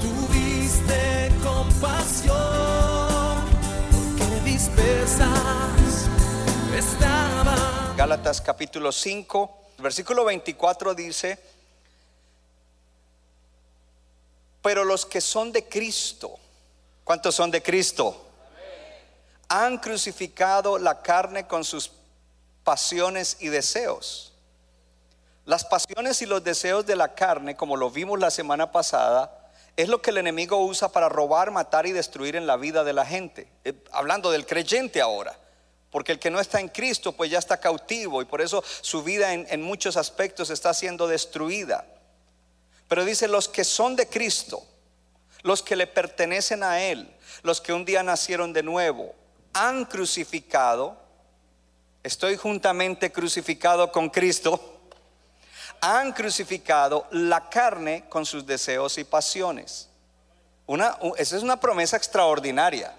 tuviste compasión, porque dispersas estaban. Gálatas capítulo 5, versículo 24 dice, pero los que son de Cristo, ¿cuántos son de Cristo? Han crucificado la carne con sus pasiones y deseos. Las pasiones y los deseos de la carne, como lo vimos la semana pasada, es lo que el enemigo usa para robar, matar y destruir en la vida de la gente. Eh, hablando del creyente ahora. Porque el que no está en Cristo, pues ya está cautivo y por eso su vida en, en muchos aspectos está siendo destruida. Pero dice, los que son de Cristo, los que le pertenecen a Él, los que un día nacieron de nuevo, han crucificado, estoy juntamente crucificado con Cristo, han crucificado la carne con sus deseos y pasiones. Una, esa es una promesa extraordinaria.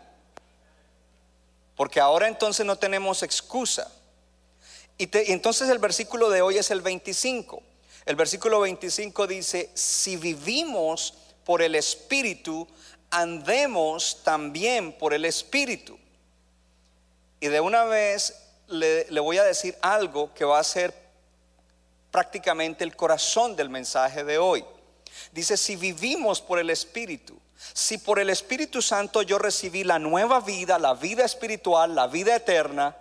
Porque ahora entonces no tenemos excusa. Y, entonces el versículo de hoy es el 25. El versículo 25 dice, si vivimos por el Espíritu, andemos también por el Espíritu. Y de una vez le, le voy a decir algo que va a ser prácticamente el corazón del mensaje de hoy. Dice, si vivimos por el Espíritu, si por el Espíritu Santo yo recibí la nueva vida, la vida espiritual, la vida eterna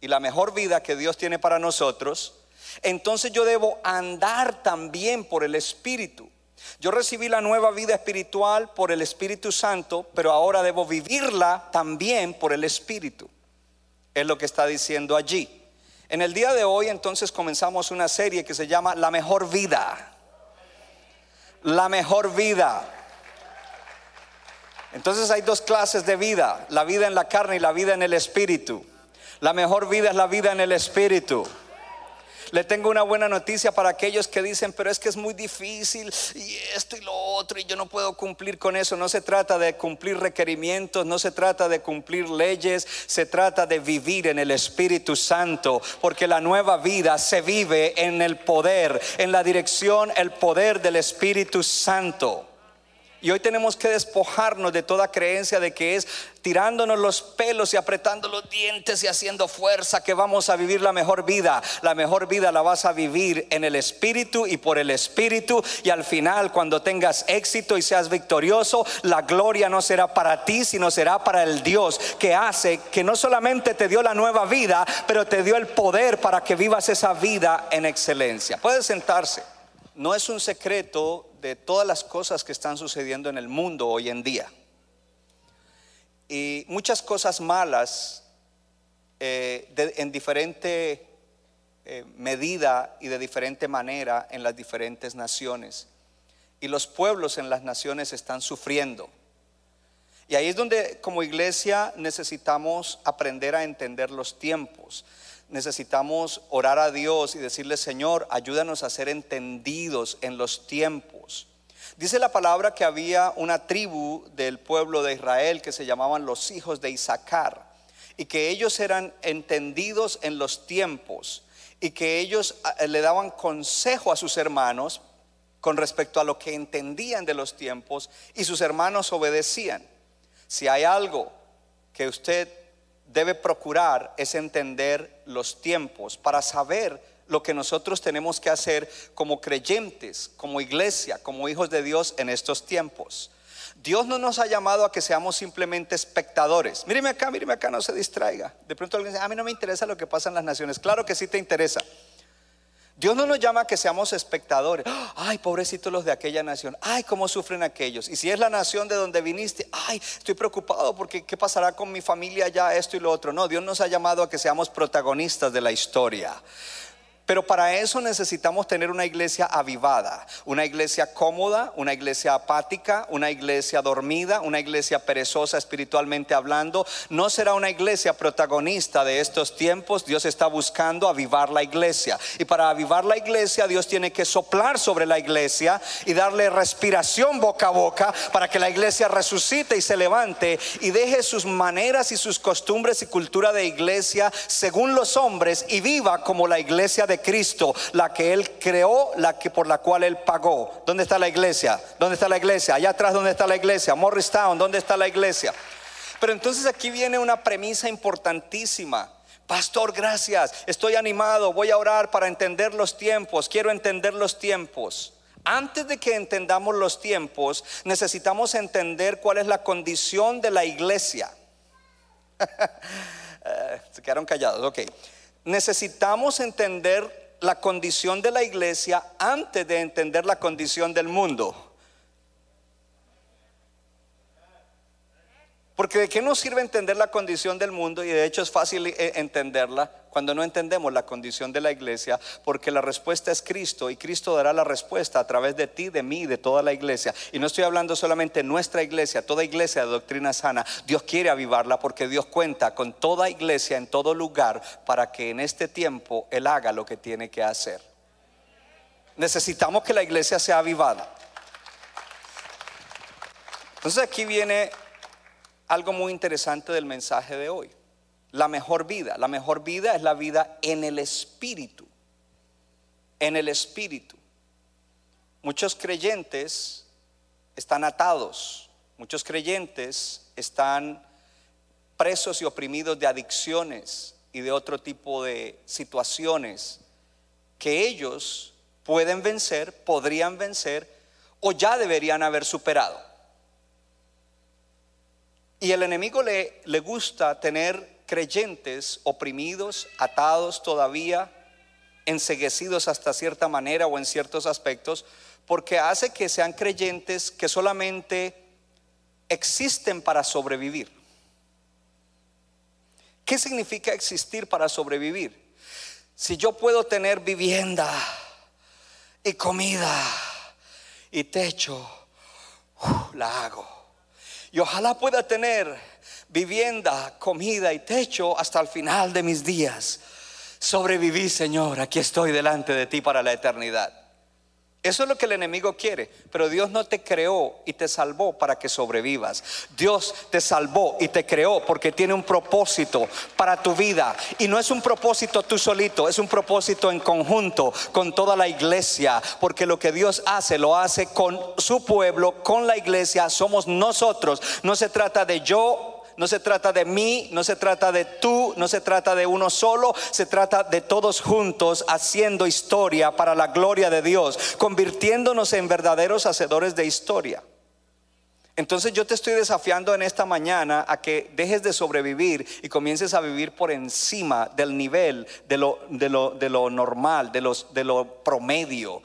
y la mejor vida que Dios tiene para nosotros, entonces yo debo andar también por el Espíritu. Yo recibí la nueva vida espiritual por el Espíritu Santo, pero ahora debo vivirla también por el Espíritu. Es lo que está diciendo allí. En el día de hoy entonces comenzamos una serie que se llama La mejor vida. La mejor vida. Entonces hay dos clases de vida, la vida en la carne y la vida en el espíritu. La mejor vida es la vida en el espíritu. Le tengo una buena noticia para aquellos que dicen, pero es que es muy difícil y esto y lo otro y yo no puedo cumplir con eso. No se trata de cumplir requerimientos, no se trata de cumplir leyes, se trata de vivir en el Espíritu Santo, porque la nueva vida se vive en el poder, en la dirección, el poder del Espíritu Santo. Y hoy tenemos que despojarnos de toda creencia de que es tirándonos los pelos y apretando los dientes y haciendo fuerza que vamos a vivir la mejor vida. La mejor vida la vas a vivir en el Espíritu y por el Espíritu. Y al final, cuando tengas éxito y seas victorioso, la gloria no será para ti, sino será para el Dios que hace que no solamente te dio la nueva vida, pero te dio el poder para que vivas esa vida en excelencia. Puedes sentarse. No es un secreto de todas las cosas que están sucediendo en el mundo hoy en día. Y muchas cosas malas eh, en diferente eh, medida y de diferente manera en las diferentes naciones. Y los pueblos en las naciones están sufriendo. Y ahí es donde como iglesia necesitamos aprender a entender los tiempos. Necesitamos orar a Dios y decirle, Señor, ayúdanos a ser entendidos en los tiempos. Dice la palabra que había una tribu del pueblo de Israel que se llamaban los hijos de Isaacar y que ellos eran entendidos en los tiempos y que ellos eh, le daban consejo a sus hermanos con respecto a lo que entendían de los tiempos y sus hermanos obedecían. Si hay algo que usted debe procurar es entender los tiempos para saber lo que nosotros tenemos que hacer como creyentes, como iglesia, como hijos de Dios en estos tiempos. Dios no nos ha llamado a que seamos simplemente espectadores. Míreme acá, míreme acá, no se distraiga. De pronto alguien dice, a mí no me interesa lo que pasa en las naciones. Claro que sí te interesa. Dios no nos llama a que seamos espectadores. Ay, pobrecitos los de aquella nación. Ay, cómo sufren aquellos. Y si es la nación de donde viniste, ay, estoy preocupado porque qué pasará con mi familia allá, esto y lo otro. No, Dios nos ha llamado a que seamos protagonistas de la historia. Pero para eso necesitamos tener una iglesia avivada, una iglesia cómoda, una iglesia apática, una iglesia dormida, una iglesia perezosa espiritualmente hablando. No será una iglesia protagonista de estos tiempos. Dios está buscando avivar la iglesia. Y para avivar la iglesia, Dios tiene que soplar sobre la iglesia y darle respiración boca a boca para que la iglesia resucite y se levante y deje sus maneras y sus costumbres y cultura de iglesia según los hombres y viva como la iglesia de Cristo, la que Él creó, la que por la cual Él pagó. ¿Dónde está la iglesia? ¿Dónde está la iglesia? Allá atrás, ¿dónde está la iglesia? Morristown, ¿dónde está la iglesia? Pero entonces aquí viene una premisa importantísima. Pastor, gracias. Estoy animado. Voy a orar para entender los tiempos. Quiero entender los tiempos. Antes de que entendamos los tiempos, necesitamos entender cuál es la condición de la iglesia. Eh, se quedaron callados, ok necesitamos entender la condición de la iglesia antes de entender la condición del mundo. Porque de qué nos sirve entender la condición del mundo y de hecho es fácil eh, entenderla cuando no entendemos la condición de la iglesia, porque la respuesta es Cristo y Cristo dará la respuesta a través de ti, de mí, de toda la iglesia. Y no estoy hablando solamente de nuestra iglesia, toda iglesia de doctrina sana. Dios quiere avivarla porque Dios cuenta con toda iglesia en todo lugar para que en este tiempo Él haga lo que tiene que hacer. Necesitamos que la iglesia sea avivada. Entonces aquí viene algo muy interesante del mensaje de hoy. La mejor vida. La mejor vida es la vida en el Espíritu. En el Espíritu. Muchos creyentes están atados. Muchos creyentes están presos y oprimidos de adicciones y de otro tipo de situaciones que ellos pueden vencer, podrían vencer o ya deberían haber superado. Y el enemigo le, le gusta tener creyentes oprimidos, atados todavía, enseguecidos hasta cierta manera o en ciertos aspectos, porque hace que sean creyentes que solamente existen para sobrevivir. ¿Qué significa existir para sobrevivir? Si yo puedo tener vivienda y comida y techo, la hago. Y ojalá pueda tener vivienda, comida y techo hasta el final de mis días. Sobreviví, Señor, aquí estoy delante de ti para la eternidad. Eso es lo que el enemigo quiere, pero Dios no te creó y te salvó para que sobrevivas. Dios te salvó y te creó porque tiene un propósito para tu vida. Y no es un propósito tú solito, es un propósito en conjunto con toda la iglesia, porque lo que Dios hace lo hace con su pueblo, con la iglesia, somos nosotros. No se trata de yo no se trata de mí, no se trata de tú, no se trata de uno solo, se trata de todos juntos haciendo historia para la gloria de Dios, convirtiéndonos en verdaderos hacedores de historia. Entonces yo te estoy desafiando en esta mañana a que dejes de sobrevivir y comiences a vivir por encima del nivel de lo, de lo, de lo normal, de, los, de lo promedio,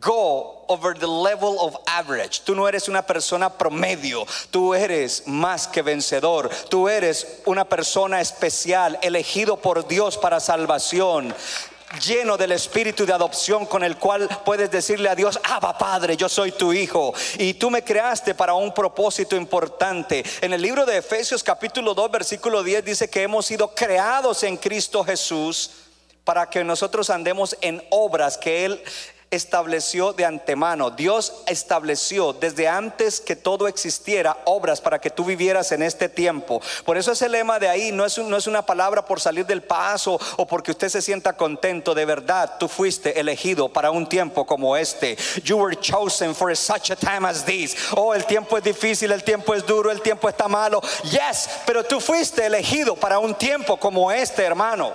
Go over the level of average. Tú no eres una persona promedio, tú eres más que vencedor. Tú eres una persona especial, elegido por Dios para salvación lleno del espíritu de adopción con el cual puedes decirle a Dios, Abba Padre, yo soy tu hijo y tú me creaste para un propósito importante. En el libro de Efesios capítulo 2 versículo 10 dice que hemos sido creados en Cristo Jesús para que nosotros andemos en obras que Él estableció de antemano. Dios estableció desde antes que todo existiera obras para que tú vivieras en este tiempo. Por eso ese lema de ahí no es, no es una palabra por salir del paso o porque usted se sienta contento. De verdad, tú fuiste elegido para un tiempo como este. You were chosen for such a time as this. Oh, el tiempo es difícil, el tiempo es duro, el tiempo está malo. Yes, pero tú fuiste elegido para un tiempo como este, hermano.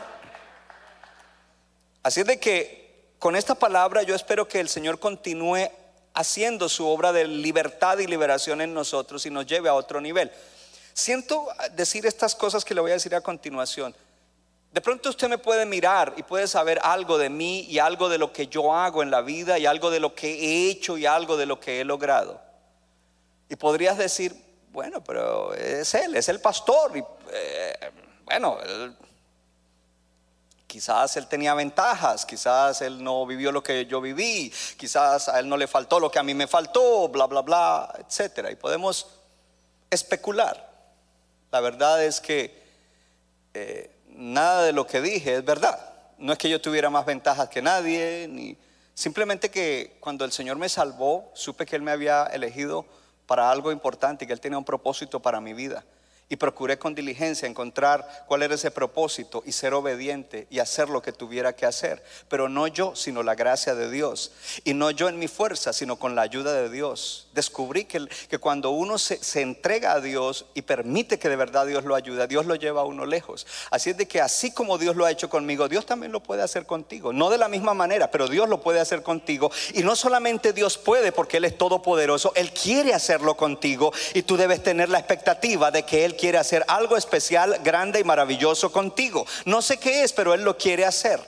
Así de que con esta palabra yo espero que el Señor continúe haciendo su obra de libertad y liberación en nosotros y nos lleve a otro nivel. Siento decir estas cosas que le voy a decir a continuación. De pronto usted me puede mirar y puede saber algo de mí y algo de lo que yo hago en la vida y algo de lo que he hecho y algo de lo que he logrado. Y podrías decir, bueno, pero es él, es el pastor. Y, eh, bueno, Quizás él tenía ventajas, quizás él no vivió lo que yo viví, quizás a él no le faltó lo que a mí me faltó, bla, bla, bla, etcétera. Y podemos especular. La verdad es que eh, nada de lo que dije es verdad. No es que yo tuviera más ventajas que nadie, ni simplemente que cuando el Señor me salvó, supe que Él me había elegido para algo importante y que Él tenía un propósito para mi vida y procuré con diligencia encontrar cuál era ese propósito y ser obediente y hacer lo que tuviera que hacer. Pero no yo, sino la gracia de Dios. Y no yo en mi fuerza, sino con la ayuda de Dios. Descubrí que, que cuando uno se, se, entrega a Dios y permite que de verdad Dios lo ayude, Dios lo lleva a uno lejos. Así es de que así como Dios lo ha hecho conmigo, Dios también lo puede hacer contigo. No de la misma manera, pero Dios lo puede hacer contigo. Y no solamente Dios puede, porque Él es todopoderoso, Él quiere hacerlo contigo y tú debes tener la expectativa de que Él quiere hacer algo especial, grande y maravilloso contigo. No sé qué es, pero Él lo quiere hacer.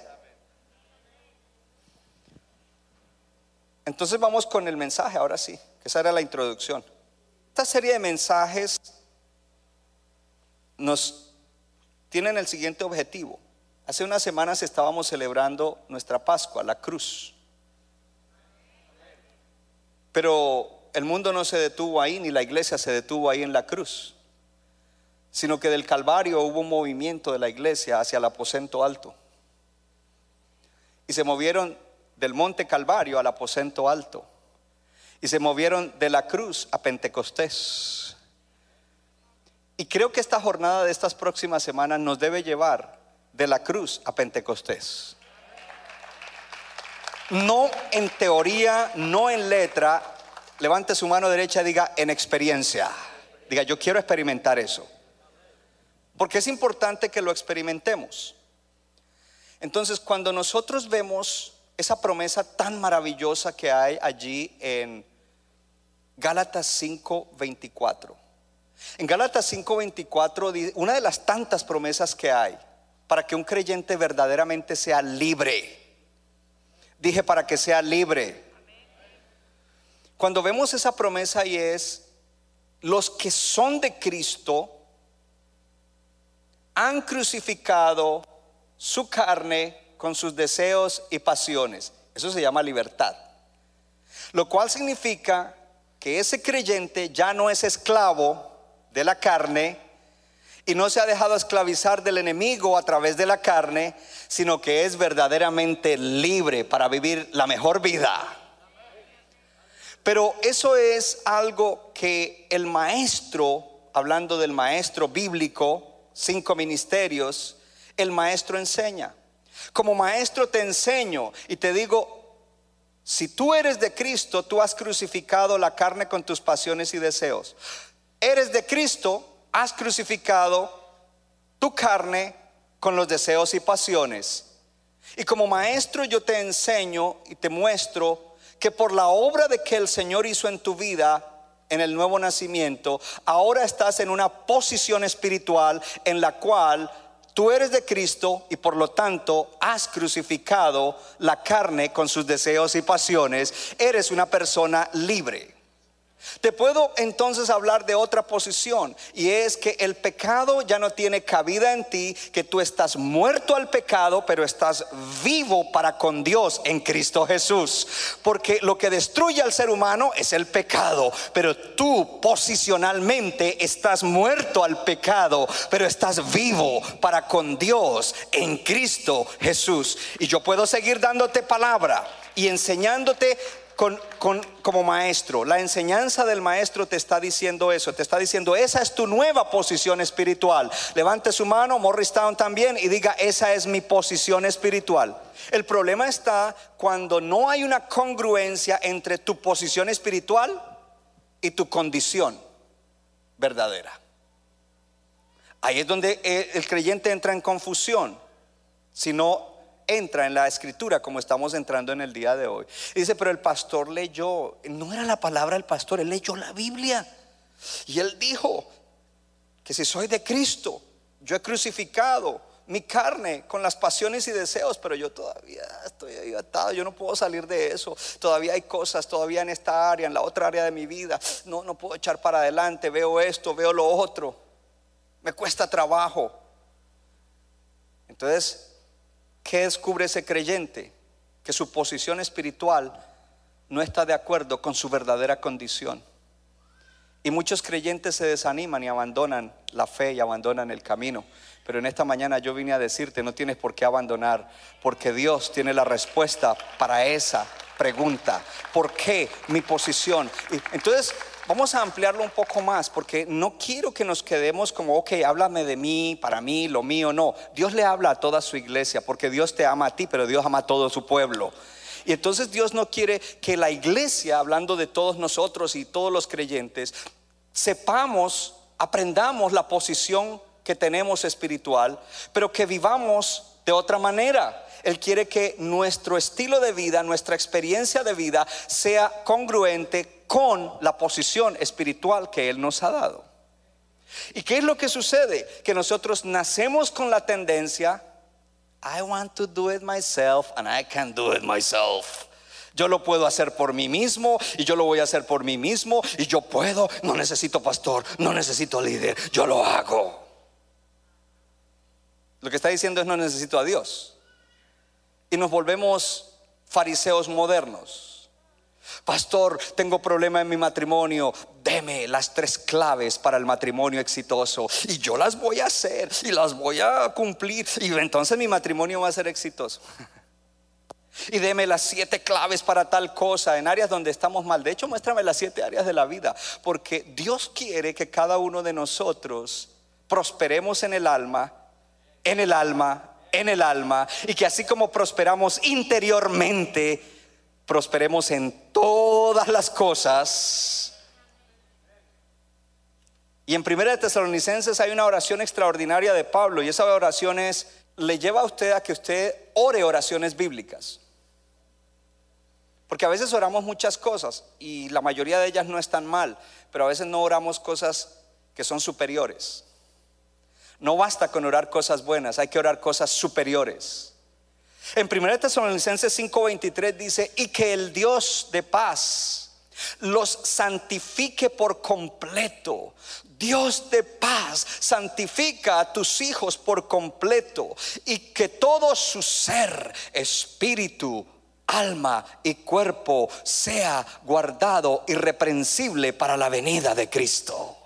Entonces vamos con el mensaje, ahora sí, esa era la introducción. Esta serie de mensajes nos tienen el siguiente objetivo. Hace unas semanas estábamos celebrando nuestra Pascua, la cruz. Pero el mundo no se detuvo ahí, ni la iglesia se detuvo ahí en la cruz sino que del Calvario hubo un movimiento de la iglesia hacia el aposento alto. Y se movieron del monte Calvario al aposento alto. Y se movieron de la cruz a Pentecostés. Y creo que esta jornada de estas próximas semanas nos debe llevar de la cruz a Pentecostés. No en teoría, no en letra. Levante su mano derecha diga en experiencia. Diga, yo quiero experimentar eso. Porque es importante que lo experimentemos. Entonces, cuando nosotros vemos esa promesa tan maravillosa que hay allí en Gálatas 5:24. En Gálatas 5:24, una de las tantas promesas que hay para que un creyente verdaderamente sea libre. Dije para que sea libre. Cuando vemos esa promesa y es, los que son de Cristo, han crucificado su carne con sus deseos y pasiones. Eso se llama libertad. Lo cual significa que ese creyente ya no es esclavo de la carne y no se ha dejado esclavizar del enemigo a través de la carne, sino que es verdaderamente libre para vivir la mejor vida. Pero eso es algo que el maestro, hablando del maestro bíblico, cinco ministerios, el maestro enseña. Como maestro te enseño y te digo, si tú eres de Cristo, tú has crucificado la carne con tus pasiones y deseos. Eres de Cristo, has crucificado tu carne con los deseos y pasiones. Y como maestro yo te enseño y te muestro que por la obra de que el Señor hizo en tu vida, en el nuevo nacimiento, ahora estás en una posición espiritual en la cual tú eres de Cristo y por lo tanto has crucificado la carne con sus deseos y pasiones. Eres una persona libre. Te puedo entonces hablar de otra posición y es que el pecado ya no tiene cabida en ti, que tú estás muerto al pecado, pero estás vivo para con Dios en Cristo Jesús. Porque lo que destruye al ser humano es el pecado, pero tú posicionalmente estás muerto al pecado, pero estás vivo para con Dios en Cristo Jesús. Y yo puedo seguir dándote palabra y enseñándote como maestro. La enseñanza del maestro te está diciendo eso, te está diciendo, esa es tu nueva posición espiritual. Levante su mano, Morristown también, y diga, esa es mi posición espiritual. El problema está cuando no hay una congruencia entre tu posición espiritual y tu condición verdadera. Ahí es donde el creyente entra en confusión. Si no entra en la escritura como estamos entrando en el día de hoy. dice, pero el pastor leyó, no era la palabra del pastor, él leyó la Biblia. Y él dijo que si soy de Cristo, yo he crucificado mi carne con las pasiones y deseos, pero yo todavía estoy atado, yo no puedo salir de eso. Todavía hay cosas, todavía en esta área, en la otra área de mi vida, no, no puedo echar para adelante, veo esto, veo lo otro, me cuesta trabajo. Entonces, ¿qué descubre ese creyente? Que su posición espiritual no está de acuerdo con su verdadera condición. Y muchos creyentes se desaniman y abandonan la fe y abandonan el camino. Pero en esta mañana yo vine a decirte, no tienes por qué abandonar, porque Dios tiene la respuesta para esa pregunta. ¿Por qué mi posición? Y entonces, vamos a ampliarlo un poco más, porque no quiero que nos quedemos como, ok, háblame de mí, para mí, lo mío. No, Dios le habla a toda su iglesia, porque Dios te ama a ti, pero Dios ama a todo su pueblo. Y entonces Dios no quiere que la iglesia, hablando de todos nosotros y todos los creyentes, sepamos, aprendamos la posición que tenemos espiritual, pero que vivamos de otra manera. Él quiere que nuestro estilo de vida, nuestra experiencia de vida sea congruente con la posición espiritual que Él nos ha dado. ¿Y qué es lo que sucede? Que nosotros nacemos con la tendencia, I want to do it myself and I can do it myself. Yo lo puedo hacer por mí mismo y yo lo voy a hacer por mí mismo y yo puedo, no necesito pastor, no necesito líder, yo lo hago. Lo que está diciendo es no necesito a Dios. Y nos volvemos fariseos modernos. Pastor, tengo problema en mi matrimonio. Deme las tres claves para el matrimonio exitoso. Y yo las voy a hacer y las voy a cumplir. Y entonces mi matrimonio va a ser exitoso. Y deme las siete claves para tal cosa en áreas donde estamos mal. De hecho, muéstrame las siete áreas de la vida. Porque Dios quiere que cada uno de nosotros prosperemos en el alma en el alma, en el alma, y que así como prosperamos interiormente, prosperemos en todas las cosas. Y en Primera de Tesalonicenses hay una oración extraordinaria de Pablo, y esa oración es, le lleva a usted a que usted ore oraciones bíblicas. Porque a veces oramos muchas cosas y la mayoría de ellas no están mal, pero a veces no oramos cosas que son superiores. No basta con orar cosas buenas, hay que orar cosas superiores. En 1 Tesalonicenses 5:23 dice, y que el Dios de paz los santifique por completo. Dios de paz santifica a tus hijos por completo y que todo su ser, espíritu, alma y cuerpo sea guardado irreprensible para la venida de Cristo.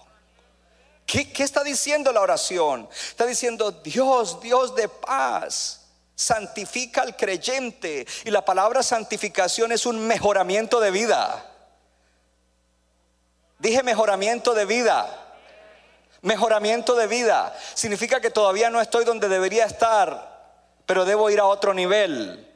¿Qué, está diciendo la oración? Está diciendo, Dios, Dios de paz, santifica al creyente. Y la palabra santificación es un mejoramiento de vida. Dije mejoramiento de vida. Mejoramiento de vida. Significa que todavía no estoy donde debería estar, pero debo ir a otro nivel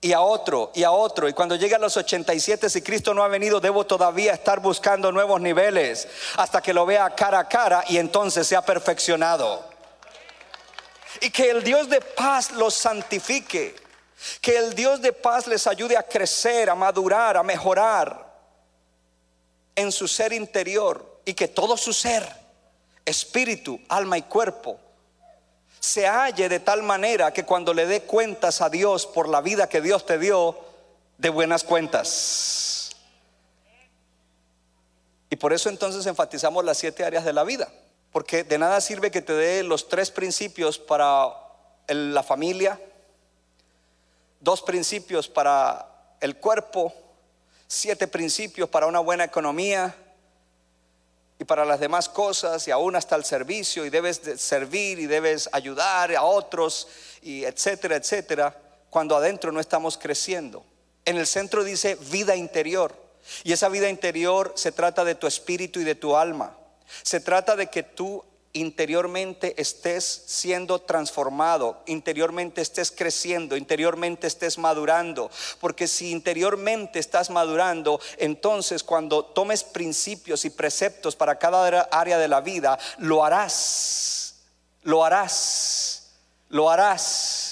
y a otro y a otro. Y cuando llegue a los 87, si Cristo no ha venido, debo todavía estar buscando nuevos niveles hasta que lo vea cara a cara y entonces sea perfeccionado. Y que el Dios de paz los santifique. Que el Dios de paz les ayude a crecer, a madurar, a mejorar en su ser interior. Y que todo su ser, espíritu, alma y cuerpo, se halle de tal manera que cuando le dé cuentas a Dios por la vida que Dios te dio, de buenas cuentas. Y por eso entonces enfatizamos las siete áreas de la vida, porque de nada sirve que te dé los tres principios para la familia, dos principios para el cuerpo, siete principios para una buena economía, y para las demás cosas y aún hasta el servicio y debes servir y debes ayudar a otros y etcétera, etcétera, cuando adentro no estamos creciendo. En el centro dice vida interior y esa vida interior se trata de tu espíritu y de tu alma. Se trata de que tú interiormente estés siendo transformado, interiormente estés creciendo, interiormente estés madurando. Porque si interiormente estás madurando, entonces cuando tomes principios y preceptos para cada área de la vida, lo harás, lo harás, lo harás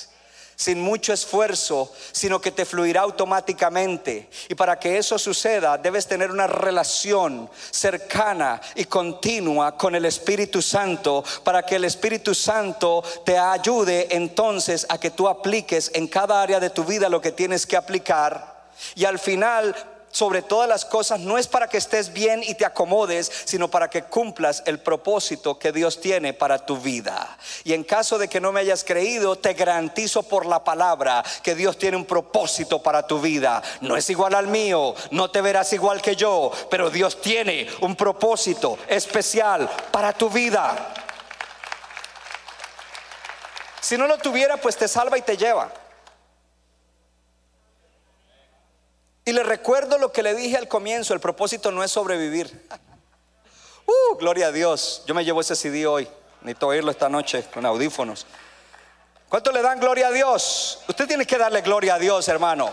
sin mucho esfuerzo, sino que te fluirá automáticamente. Y para que eso suceda, debes tener una relación cercana y continua con el Espíritu Santo, para que el Espíritu Santo te ayude entonces a que tú apliques en cada área de tu vida lo que tienes que aplicar. Y al final sobre todas las cosas no es para que estés bien y te acomodes, sino para que cumplas el propósito que Dios tiene para tu vida. Y en caso de que no me hayas creído, te garantizo por la palabra que Dios tiene un propósito para tu vida. No es igual al mío, no te verás igual que yo, pero Dios tiene un propósito especial para tu vida. Si no lo tuviera, pues te salva y te lleva. Y le recuerdo lo que le dije al comienzo, el propósito no es sobrevivir. Uh, gloria a Dios. Yo me llevo ese CD hoy. Necesito oírlo esta noche con audífonos. ¿Cuánto le dan gloria a Dios? Usted tiene que darle gloria a Dios, hermano.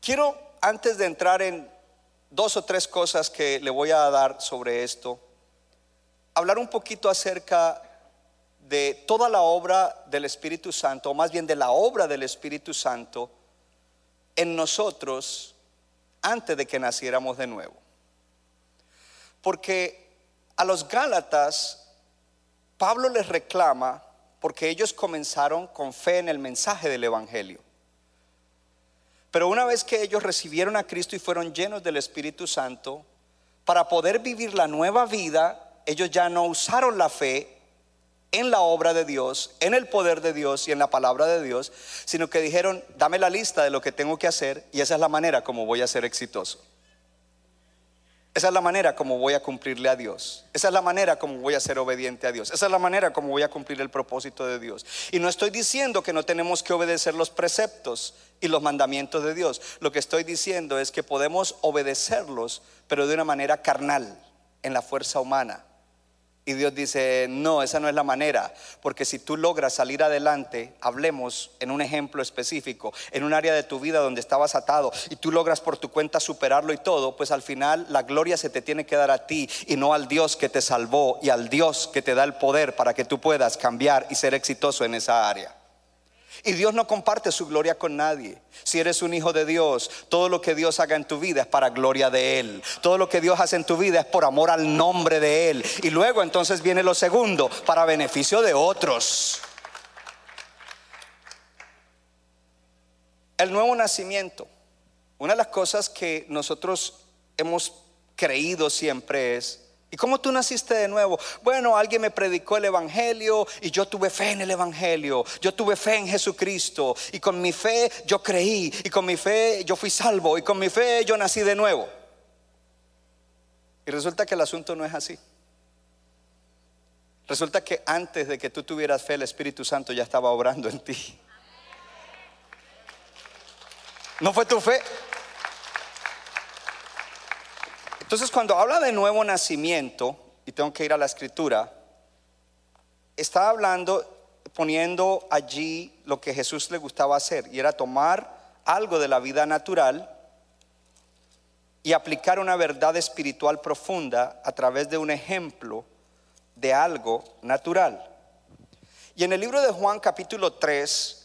Quiero, antes de entrar en dos o tres cosas que le voy a dar sobre esto, hablar un poquito acerca de toda la obra del Espíritu Santo, o más bien de la obra del Espíritu Santo en nosotros antes de que naciéramos de nuevo. Porque a los Gálatas, Pablo les reclama porque ellos comenzaron con fe en el mensaje del Evangelio. Pero una vez que ellos recibieron a Cristo y fueron llenos del Espíritu Santo, para poder vivir la nueva vida, ellos ya no usaron la fe en la obra de Dios, en el poder de Dios y en la palabra de Dios, sino que dijeron, dame la lista de lo que tengo que hacer y esa es la manera como voy a ser exitoso. Esa es la manera como voy a cumplirle a Dios. Esa es la manera como voy a ser obediente a Dios. Esa es la manera como voy a cumplir el propósito de Dios. Y no estoy diciendo que no tenemos que obedecer los preceptos y los mandamientos de Dios. Lo que estoy diciendo es que podemos obedecerlos, pero de una manera carnal, en la fuerza humana. Y Dios dice, no, esa no es la manera, porque si tú logras salir adelante, hablemos en un ejemplo específico, en un área de tu vida donde estabas atado y tú logras por tu cuenta superarlo y todo, pues al final la gloria se te tiene que dar a ti y no al Dios que te salvó y al Dios que te da el poder para que tú puedas cambiar y ser exitoso en esa área. Y Dios no comparte su gloria con nadie. Si eres un hijo de Dios, todo lo que Dios haga en tu vida es para gloria de Él. Todo lo que Dios hace en tu vida es por amor al nombre de Él. Y luego entonces viene lo segundo, para beneficio de otros. El nuevo nacimiento. Una de las cosas que nosotros hemos creído siempre es ¿Y cómo tú naciste de nuevo? Bueno, alguien me predicó el Evangelio y yo tuve fe en el Evangelio. Yo tuve fe en Jesucristo. Y con mi fe yo creí. Y con mi fe yo fui salvo. Y con mi fe yo nací de nuevo. Y resulta que el asunto no es así. Resulta que antes de que tú tuvieras fe, el Espíritu Santo ya estaba obrando en ti. No fue tu fe, entonces, cuando habla de nuevo nacimiento, y tengo que ir a la escritura, está hablando, poniendo allí lo que Jesús le gustaba hacer, y era tomar algo de la vida natural y aplicar una verdad espiritual profunda a través de un ejemplo de algo natural. Y en el libro de Juan capítulo 3,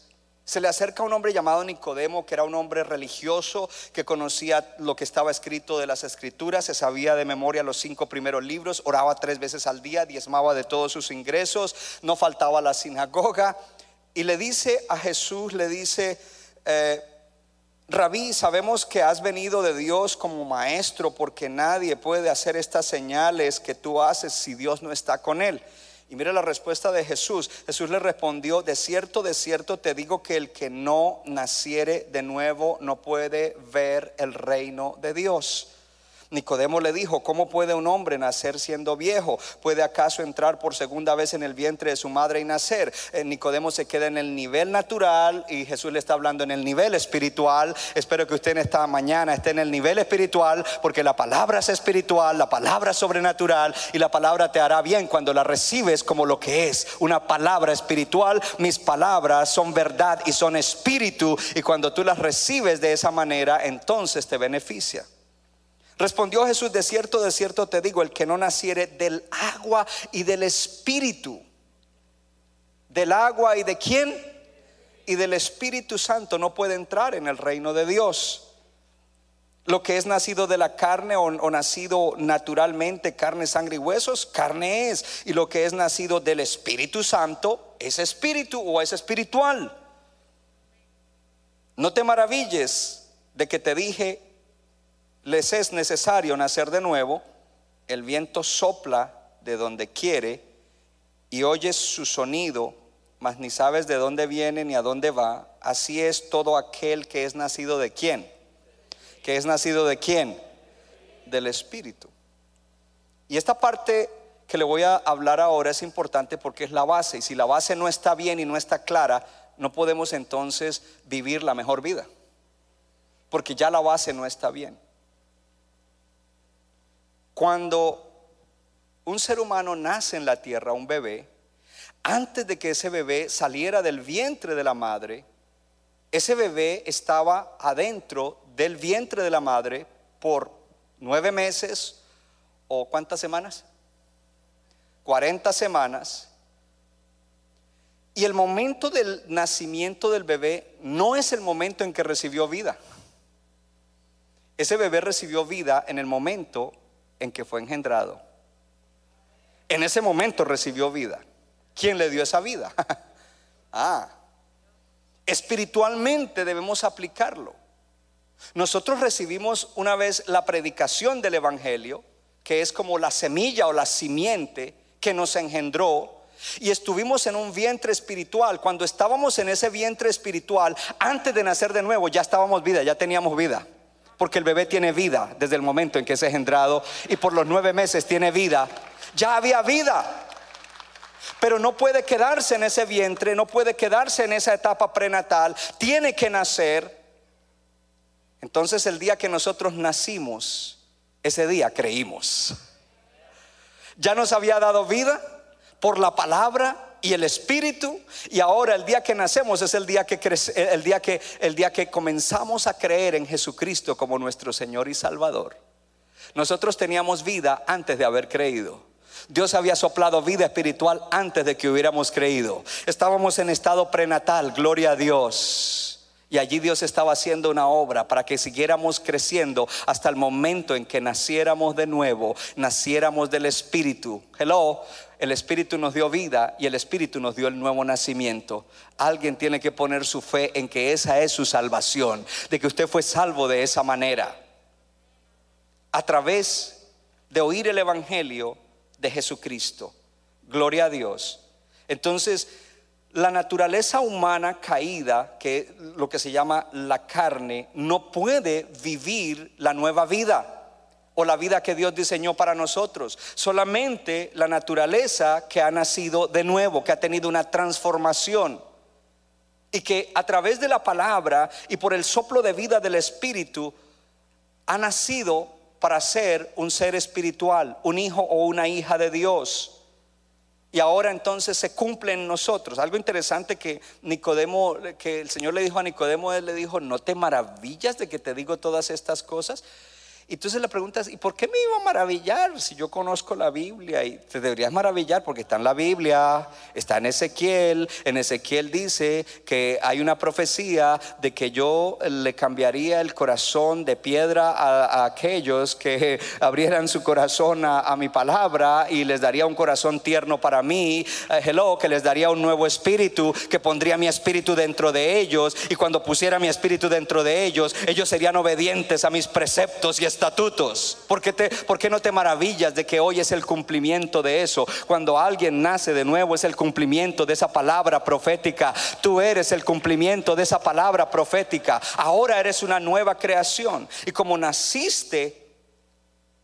se le acerca un hombre llamado Nicodemo, que era un hombre religioso, que conocía lo que estaba escrito de las escrituras, se sabía de memoria los cinco primeros libros, oraba tres veces al día, diezmaba de todos sus ingresos, no faltaba la sinagoga. Y le dice a Jesús, le dice, eh, Rabí, sabemos que has venido de Dios como maestro, porque nadie puede hacer estas señales que tú haces si Dios no está con él. Y mire la respuesta de Jesús. Jesús le respondió, de cierto, de cierto te digo que el que no naciere de nuevo no puede ver el reino de Dios. Nicodemo le dijo, ¿cómo puede un hombre nacer siendo viejo? ¿Puede acaso entrar por segunda vez en el vientre de su madre y nacer? Eh, Nicodemo se queda en el nivel natural y Jesús le está hablando en el nivel espiritual. Espero que usted en esta mañana esté en el nivel espiritual porque la palabra es espiritual, la palabra es sobrenatural y la palabra te hará bien cuando la recibes como lo que es, una palabra espiritual. Mis palabras son verdad y son espíritu y cuando tú las recibes de esa manera, entonces te beneficia. Respondió Jesús, de cierto, de cierto te digo, el que no naciere del agua y del espíritu, del agua y de quién? Y del Espíritu Santo no puede entrar en el reino de Dios. Lo que es nacido de la carne o, o, nacido naturalmente, carne, sangre y huesos, carne es. Y lo que es nacido del Espíritu Santo, es espíritu o es espiritual. No te maravilles de que te dije, les es necesario nacer de nuevo, el viento sopla de donde quiere y oyes su sonido, mas ni sabes de dónde viene ni a dónde va. Así es todo aquel que es nacido de quién. Que es nacido de quién? Del Espíritu. Y esta parte que le voy a hablar ahora es importante porque es la base. Y si la base no está bien y no está clara, no podemos entonces vivir la mejor vida. Porque ya la base no está bien. Cuando un ser humano nace en la tierra, un bebé, antes de que ese bebé saliera del vientre de la madre, ese bebé estaba adentro del vientre de la madre por nueve meses o cuántas semanas? 40 semanas. Y el momento del nacimiento del bebé no es el momento en que recibió vida. Ese bebé recibió vida en el momento en que fue engendrado. En ese momento recibió vida. ¿Quién le dio esa vida? ah, espiritualmente debemos aplicarlo. Nosotros recibimos una vez la predicación del Evangelio, que es como la semilla o la simiente que nos engendró y estuvimos en un vientre espiritual. Cuando estábamos en ese vientre espiritual, antes de nacer de nuevo, ya estábamos vida, ya teníamos vida. Porque el bebé tiene vida desde el momento en que es engendrado y por los nueve meses tiene vida. Ya había vida. Pero no puede quedarse en ese vientre, no puede quedarse en esa etapa prenatal. Tiene que nacer. Entonces el día que nosotros nacimos, ese día creímos ya nos había dado vida por la palabra y el espíritu y ahora el día que nacemos es el día que el día que el día que comenzamos a creer en Jesucristo como nuestro Señor y Salvador. Nosotros teníamos vida antes de haber creído. Dios había soplado vida espiritual antes de que hubiéramos creído. Estábamos en estado prenatal, gloria a Dios. Y allí Dios estaba haciendo una obra para que siguiéramos creciendo hasta el momento en que naciéramos de nuevo, naciéramos del Espíritu. Hello, el Espíritu nos dio vida y el Espíritu nos dio el nuevo nacimiento. Alguien tiene que poner su fe en que esa es su salvación, de que usted fue salvo de esa manera. A través de oír el Evangelio de Jesucristo. Gloria a Dios. Entonces, la naturaleza humana caída, que es lo que se llama la carne, no puede vivir la nueva vida o la vida que Dios diseñó para nosotros. Solamente la naturaleza que ha nacido de nuevo, que ha tenido una transformación y que a través de la palabra y por el soplo de vida del Espíritu ha nacido para ser un ser espiritual, un hijo o una hija de Dios y ahora entonces se cumple en nosotros. Algo interesante que Nicodemo, que el Señor le dijo a Nicodemo, él le dijo, ¿no te maravillas de que te digo todas estas cosas? Y entonces le preguntas, ¿y por qué me iba a maravillar si yo conozco la Biblia? Y te deberías maravillar porque está en la Biblia, está en Ezequiel. En Ezequiel dice que hay una profecía de que yo le cambiaría el corazón de piedra a, aquellos que abrieran su corazón a, mi palabra y les daría un corazón tierno para mí. Eh, hello, que les daría un nuevo espíritu, que pondría mi espíritu dentro de ellos. Y cuando pusiera mi espíritu dentro de ellos, ellos serían obedientes a mis preceptos y estatutos. ¿Por qué, te, ¿Por qué no te maravillas de que hoy es el cumplimiento de eso? Cuando alguien nace de nuevo es el cumplimiento de esa palabra profética. Tú eres el cumplimiento de esa palabra profética. Ahora eres una nueva creación. Y como naciste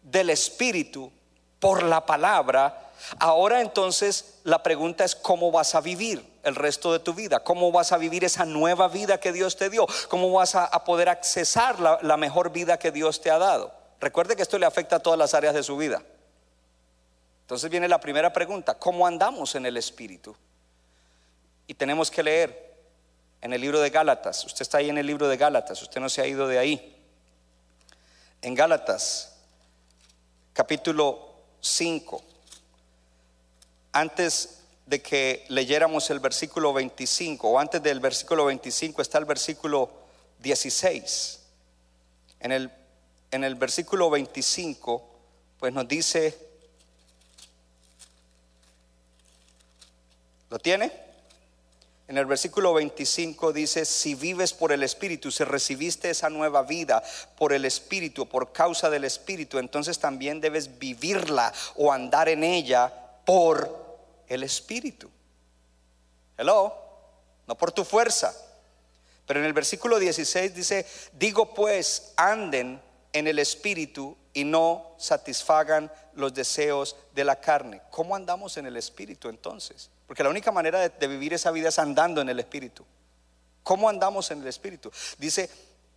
del Espíritu por la palabra, ahora entonces la pregunta es cómo vas a vivir el resto de tu vida, cómo vas a vivir esa nueva vida que Dios te dio, cómo vas a, poder accesar la, la mejor vida que Dios te ha dado. Recuerde que esto le afecta a todas las áreas de su vida. Entonces viene la primera pregunta, ¿cómo andamos en el Espíritu? Y tenemos que leer en el libro de Gálatas, usted está ahí en el libro de Gálatas, usted no se ha ido de ahí. En Gálatas, capítulo 5, antes de que leyéramos el versículo 25, o antes del versículo 25 está el versículo 16. En el, en el versículo 25, pues nos dice, ¿lo tiene? En el versículo 25 dice, si vives por el Espíritu, si recibiste esa nueva vida por el Espíritu, por causa del Espíritu, entonces también debes vivirla o andar en ella por el Espíritu. Hello, no por tu fuerza. Pero en el versículo 16 dice, digo pues, anden en el Espíritu y no satisfagan los deseos de la carne. ¿Cómo andamos en el Espíritu entonces? Porque la única manera de, de, vivir esa vida es andando en el Espíritu. ¿Cómo andamos en el Espíritu? Dice,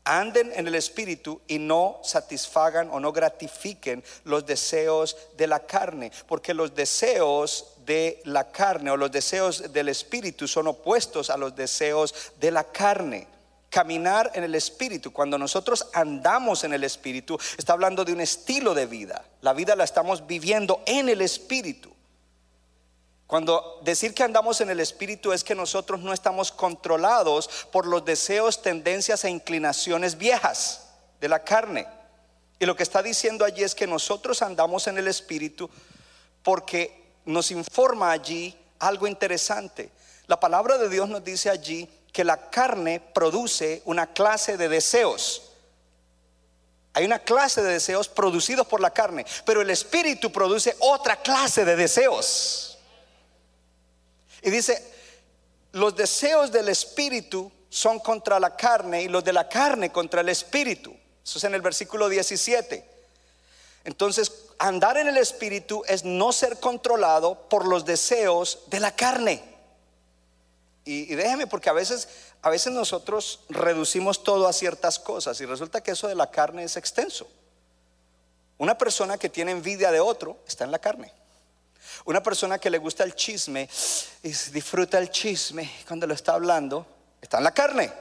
anden en el Espíritu y no satisfagan o no gratifiquen los deseos de la carne. Porque los deseos de la carne o los deseos del Espíritu son opuestos a los deseos de la carne caminar en el Espíritu. Cuando nosotros andamos en el Espíritu, está hablando de un estilo de vida. La vida la estamos viviendo en el Espíritu. Cuando decir que andamos en el Espíritu es que nosotros no estamos controlados por los deseos, tendencias e inclinaciones viejas de la carne. Y lo que está diciendo allí es que nosotros andamos en el Espíritu porque nos informa allí algo interesante. La palabra de Dios nos dice allí que la carne produce una clase de deseos. Hay una clase de deseos producidos por la carne, pero el espíritu produce otra clase de deseos. Y dice, los deseos del espíritu son contra la carne y los de la carne contra el espíritu. Eso es en el versículo 17. Entonces, andar en el espíritu es no ser controlado por los deseos de la carne. Y, déjeme, porque a veces, a veces nosotros reducimos todo a ciertas cosas y resulta que eso de la carne es extenso. Una persona que tiene envidia de otro está en la carne. Una persona que le gusta el chisme y disfruta el chisme cuando lo está hablando, está en la carne.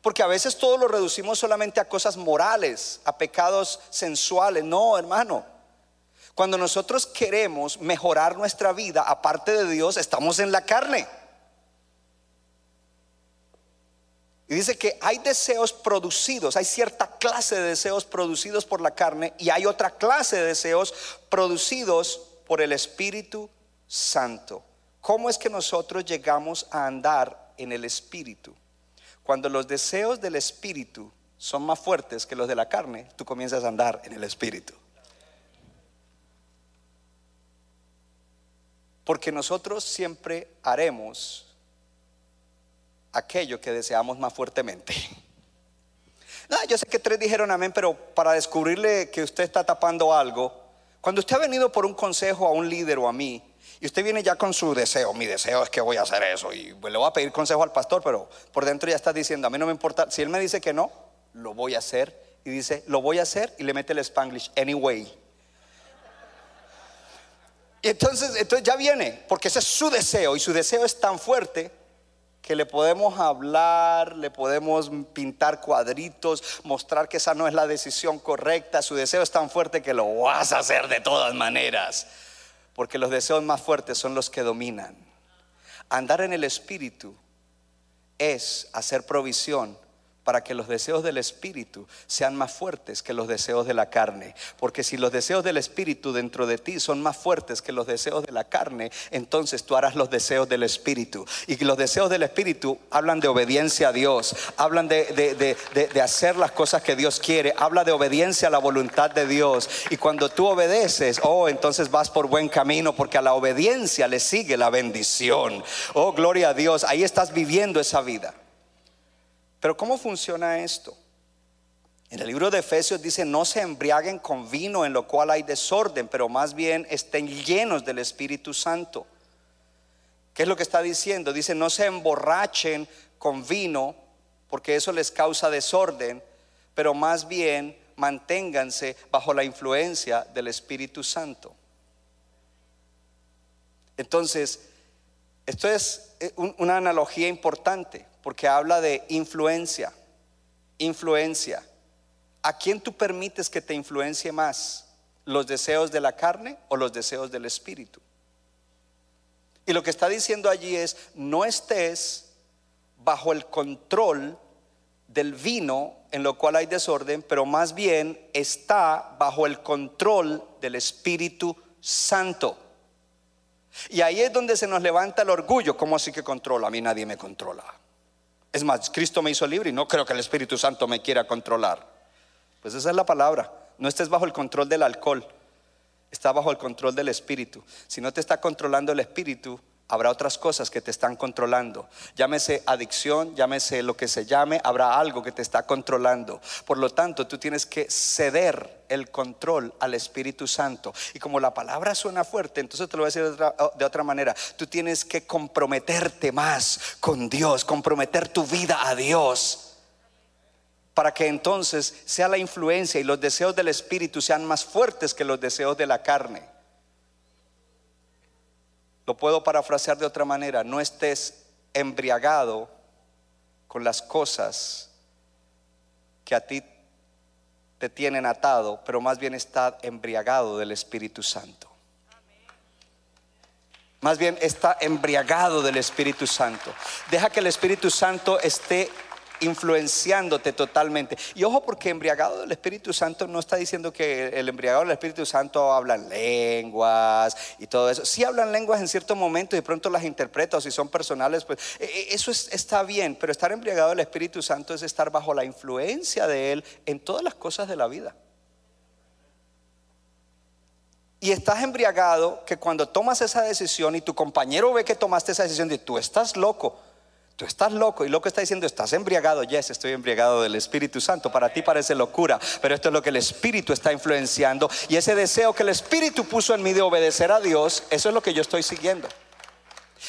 Porque a veces todo lo reducimos solamente a cosas morales, a pecados sensuales. No, hermano. Cuando nosotros queremos mejorar nuestra vida, aparte de Dios, estamos en la carne. Y dice que hay deseos producidos, hay cierta clase de deseos producidos por la carne y hay otra clase de deseos producidos por el Espíritu Santo. ¿Cómo es que nosotros llegamos a andar en el Espíritu? Cuando los deseos del Espíritu son más fuertes que los de la carne, tú comienzas a andar en el Espíritu. Porque nosotros siempre haremos aquello que deseamos más fuertemente. No, yo sé que tres dijeron amén, pero para descubrirle que usted está tapando algo, cuando usted ha venido por un consejo a un líder o a mí, y usted viene ya con su deseo, mi deseo es que voy a hacer eso, y pues le voy a pedir consejo al pastor, pero por dentro ya está diciendo, a mí no me importa, si él me dice que no, lo voy a hacer, y dice, lo voy a hacer, y le mete el spanglish, anyway. Y entonces, entonces ya viene, porque ese es su deseo, y su deseo es tan fuerte que le podemos hablar, le podemos pintar cuadritos, mostrar que esa no es la decisión correcta, su deseo es tan fuerte que lo vas a hacer de todas maneras, porque los deseos más fuertes son los que dominan. Andar en el Espíritu es hacer provisión para que los deseos del Espíritu sean más fuertes que los deseos de la carne. Porque si los deseos del Espíritu dentro de ti son más fuertes que los deseos de la carne, entonces tú harás los deseos del Espíritu. Y los deseos del Espíritu hablan de obediencia a Dios, hablan de, de, de, hacer las cosas que Dios quiere, habla de obediencia a la voluntad de Dios. Y cuando tú obedeces, oh, entonces vas por buen camino, porque a la obediencia le sigue la bendición. Oh, gloria a Dios, ahí estás viviendo esa vida. Pero ¿cómo funciona esto? En el libro de Efesios dice, no se embriaguen con vino en lo cual hay desorden, pero más bien estén llenos del Espíritu Santo. ¿Qué es lo que está diciendo? Dice, no se emborrachen con vino, porque eso les causa desorden, pero más bien manténganse bajo la influencia del Espíritu Santo. Entonces, esto es eh, una analogía importante porque habla de influencia, influencia. ¿A quién tú permites que te influencie más? ¿Los deseos de la carne o los deseos del espíritu? Y lo que está diciendo allí es, no estés bajo el control del vino en lo cual hay desorden, pero más bien está bajo el control del Espíritu Santo. Y ahí es donde se nos levanta el orgullo. ¿Cómo así que controla? A mí nadie me controla. Es más, Cristo me hizo libre y no creo que el Espíritu Santo me quiera controlar. Pues esa es la palabra. No estés bajo el control del alcohol. Está bajo el control del Espíritu. Si no te está controlando el Espíritu, habrá otras cosas que te están controlando. Llámese adicción, llámese lo que se llame, habrá algo que te está controlando. Por lo tanto, tú tienes que ceder el control al Espíritu Santo. Y como la palabra suena fuerte, entonces te lo voy a decir de otra, otra manera. Tú tienes que comprometerte más con Dios, comprometer tu vida a Dios para que entonces sea la influencia y los deseos del Espíritu sean más fuertes que los deseos de la carne. Lo puedo parafrasear de otra manera, no estés embriagado con las cosas que a ti te tienen atado, pero más bien está embriagado del Espíritu Santo. Más bien está embriagado del Espíritu Santo. Deja que el Espíritu Santo esté influenciándote totalmente. Y ojo porque embriagado del Espíritu Santo no está diciendo que el embriagado del Espíritu Santo habla lenguas y todo eso. Sí hablan lenguas en cierto momento y pronto las interpreta o si son personales, pues e, e, eso está bien, pero estar embriagado del Espíritu Santo es estar bajo la influencia de Él en todas las cosas de la vida. Y estás embriagado que cuando tomas esa decisión y tu compañero ve que tomaste esa decisión de tú estás loco, Tú estás loco y lo que está diciendo, estás embriagado. Yes, estoy embriagado del Espíritu Santo. Para ti parece locura, pero esto es lo que el Espíritu está influenciando. Y ese deseo que el Espíritu puso en mí de obedecer a Dios, eso es lo que yo estoy siguiendo.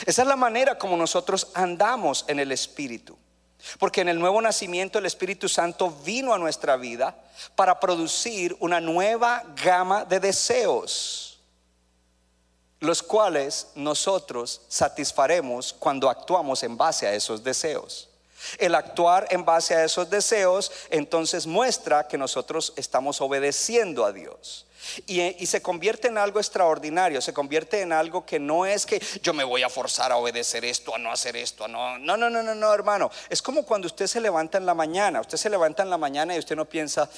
Esa es la manera como nosotros andamos en el Espíritu. Porque en el nuevo nacimiento el Espíritu Santo vino a nuestra vida para producir una nueva gama de deseos los cuales nosotros satisfaremos cuando actuamos en base a esos deseos. El actuar en base a esos deseos entonces muestra que nosotros estamos obedeciendo a Dios. Y, se convierte en algo extraordinario, se convierte en algo que no es que yo me voy a forzar a obedecer esto, a no hacer esto, a no, no, no, no, no, no, hermano. Es como cuando usted se levanta en la mañana, usted se levanta en la mañana y usted no piensa,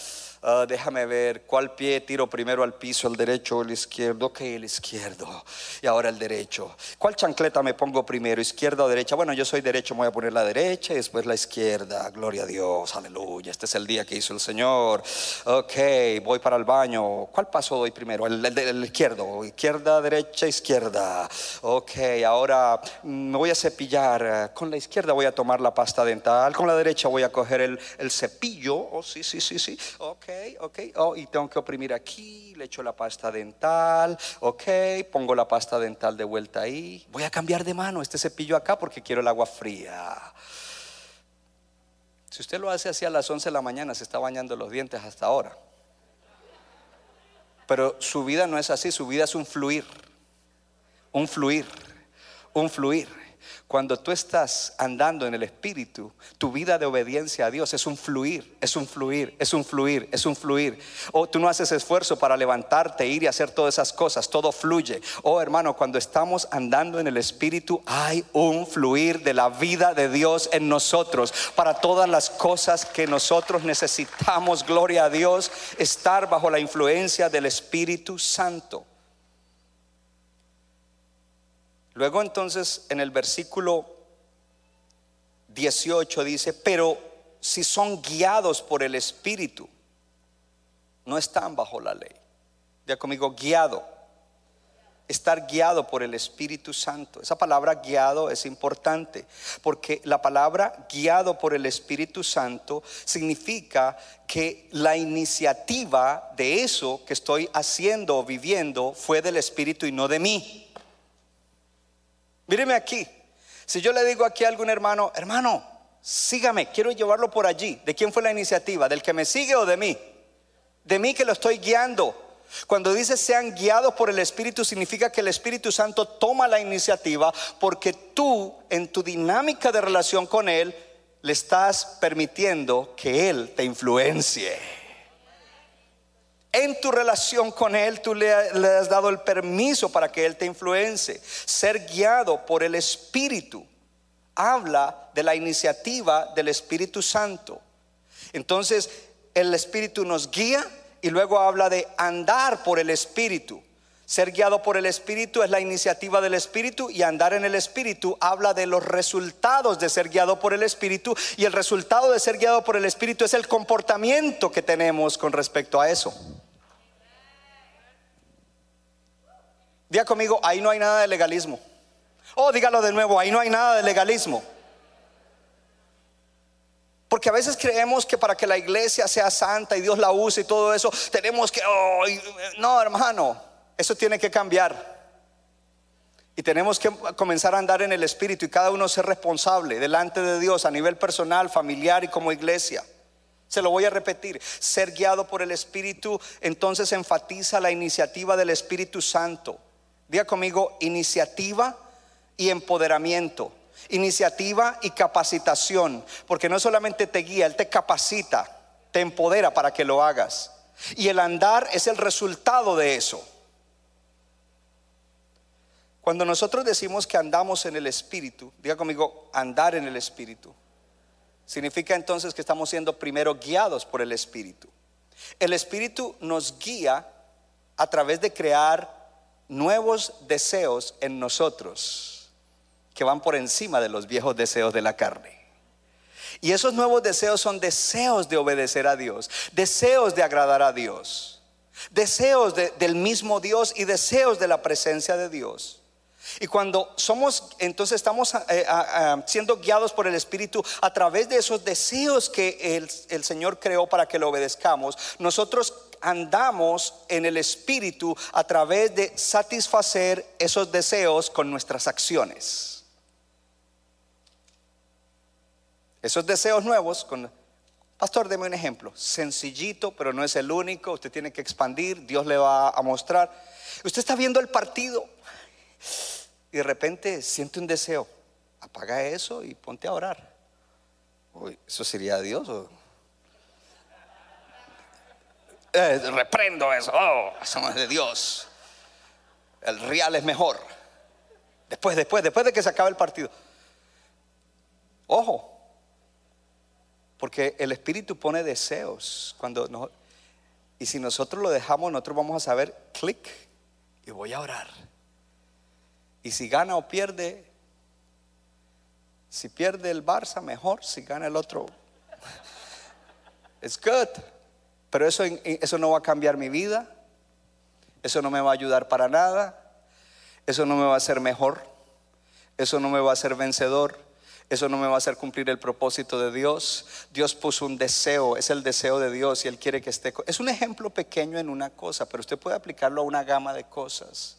ah, déjame ver cuál pie tiro primero al piso, el derecho o el izquierdo, ok, el izquierdo, y ahora el derecho. ¿Cuál chancleta me pongo primero, izquierda o derecha? Bueno, yo soy derecho, me voy a poner la derecha y después la izquierda, gloria a Dios, aleluya, este es el día que hizo el Señor. Ok, voy para el baño, ¿cuál paso doy primero? El, el, izquierdo, izquierda, derecha, izquierda. Ok, ahora me voy a cepillar. Con la izquierda voy a tomar la pasta dental, con la derecha voy a coger el, cepillo. Oh, sí, sí, sí, sí. Ok, ok. Oh, y tengo que oprimir aquí, le echo la pasta dental. Ok, pongo la pasta dental de vuelta ahí. Voy a cambiar de mano este cepillo acá porque quiero el agua fría. Si usted lo hace así a las 11 de la mañana, se está bañando los dientes hasta ahora. Pero su vida no es así, su vida es un fluir, un fluir, un fluir. Cuando tú estás andando en el Espíritu, tu vida de obediencia a Dios es un fluir, es un fluir, es un fluir, es un fluir. O tú no haces esfuerzo para levantarte, ir y hacer todas esas cosas, todo fluye. Oh hermano, cuando estamos andando en el Espíritu hay un fluir de la vida de Dios en nosotros para todas las cosas que nosotros necesitamos, gloria a Dios, estar bajo la influencia del Espíritu Santo. Luego entonces en el versículo 18 dice, pero si son guiados por el Espíritu, no están bajo la ley. Ya conmigo, guiado. Estar guiado por el Espíritu Santo. Esa palabra guiado es importante porque la palabra guiado por el Espíritu Santo significa que la iniciativa de eso que estoy haciendo o viviendo fue del Espíritu y no de mí. Míreme aquí. Si yo le digo aquí a algún hermano, hermano, sígame, quiero llevarlo por allí. ¿De quién fue la iniciativa? ¿Del que me sigue o de mí? De mí que lo estoy guiando. Cuando dice sean guiados por el Espíritu, significa que el Espíritu Santo toma la iniciativa porque tú, en tu dinámica de relación con Él, le estás permitiendo que Él te influencie. En tu relación con Él, tú le, has dado el permiso para que Él te influencie. Ser guiado por el Espíritu habla de la iniciativa del Espíritu Santo. Entonces, el Espíritu nos guía y luego habla de andar por el Espíritu. Ser guiado por el Espíritu es la iniciativa del Espíritu y andar en el Espíritu habla de los resultados de ser guiado por el Espíritu y el resultado de ser guiado por el Espíritu es el comportamiento que tenemos con respecto a eso. Diga conmigo, ahí no hay nada de legalismo. Oh, dígalo de nuevo, ahí no hay nada de legalismo. Porque a veces creemos que para que la iglesia sea santa y Dios la use y todo eso, tenemos que... oh, no, hermano, eso tiene que cambiar. Y tenemos que comenzar a andar en el Espíritu y cada uno ser responsable delante de Dios a nivel personal, familiar y como iglesia. Se lo voy a repetir. Ser guiado por el Espíritu entonces enfatiza la iniciativa del Espíritu Santo. Diga conmigo, iniciativa y empoderamiento. Iniciativa y capacitación. Porque no solamente te guía, Él te capacita, te empodera para que lo hagas. Y el andar es el resultado de eso. Cuando nosotros decimos que andamos en el Espíritu, diga conmigo, andar en el Espíritu, significa entonces que estamos siendo primero guiados por el Espíritu. El Espíritu nos guía a través de crear nuevos deseos en nosotros que van por encima de los viejos deseos de la carne. Y esos nuevos deseos son deseos de obedecer a Dios, deseos de agradar a Dios, deseos de- del mismo Dios y deseos de la presencia de Dios. Y cuando somos, entonces estamos eh, a- a- siendo guiados por el Espíritu a través de esos deseos que el, el Señor creó para que lo obedezcamos, nosotros andamos en el Espíritu a través de satisfacer esos deseos con nuestras acciones. Esos deseos nuevos con... Pastor, deme un ejemplo. Sencillito, pero no es el único. Usted tiene que expandir. Dios le va a mostrar. Usted está viendo el partido y de repente siente un deseo. Apaga eso y ponte a orar. Uy, ¿eso sería Dios? Eh, reprendo eso. Oh, eso no es de Dios. El real es mejor. Después, después, después de que se acabe el partido. Ojo, porque el Espíritu pone deseos. Cuando no- y si nosotros lo dejamos, nosotros vamos a saber, clic, y voy a orar. Y si gana o pierde, si pierde el Barça, mejor. Si gana el otro, it's good. Pero eso, eso no va a cambiar mi vida. Eso no me va a ayudar para nada. Eso no me va a hacer mejor. Eso no me va a hacer vencedor. Eso no me va a hacer cumplir el propósito de Dios. Dios puso un deseo, es el deseo de Dios y Él quiere que esté. Es un ejemplo pequeño en una cosa, pero usted puede aplicarlo a una gama de cosas.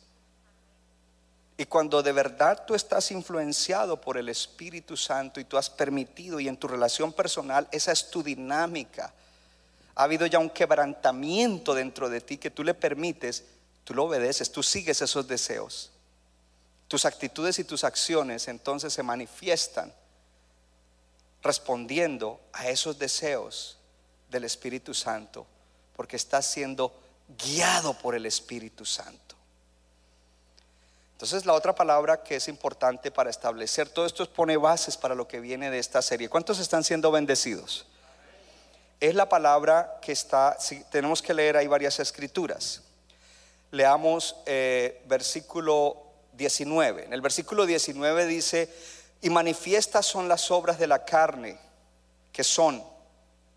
Y cuando de verdad tú estás influenciado por el Espíritu Santo y tú has permitido y en tu relación personal, esa es tu dinámica. Ha habido ya un quebrantamiento dentro de ti que tú le permites, tú lo obedeces, tú sigues esos deseos. Tus actitudes y tus acciones entonces se manifiestan respondiendo a esos deseos del Espíritu Santo, porque estás siendo guiado por el Espíritu Santo. Entonces la otra palabra que es importante para establecer todo esto pone bases para lo que viene de esta serie. ¿Cuántos están siendo bendecidos? Es la palabra que está, si tenemos que leer, hay varias escrituras. Leamos eh, versículo 19. En el versículo 19 dice, y manifiestas son las obras de la carne, que son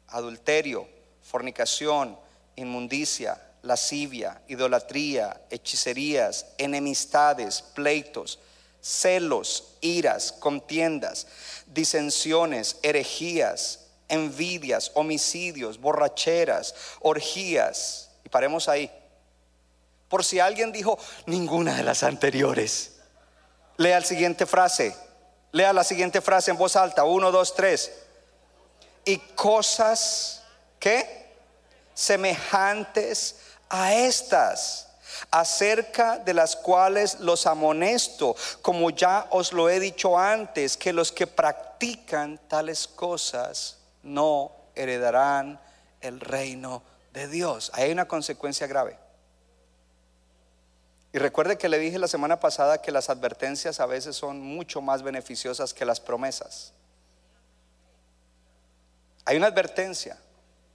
adulterio, fornicación, inmundicia, lascivia, idolatría, hechicerías, enemistades, pleitos, celos, iras, contiendas, disensiones, herejías, envidias, homicidios, borracheras, orgías. Y paremos ahí. Por si alguien dijo ninguna de las anteriores. Lea la siguiente frase. Lea la siguiente frase en voz alta. Uno, dos, tres. Y cosas que semejantes a estas, acerca de las cuales los amonesto, como ya os lo he dicho antes, que los que practican tales cosas no heredarán el reino de Dios. Ahí hay una consecuencia grave. Y recuerde que le dije la semana pasada que las advertencias a veces son mucho más beneficiosas que las promesas. Hay una advertencia.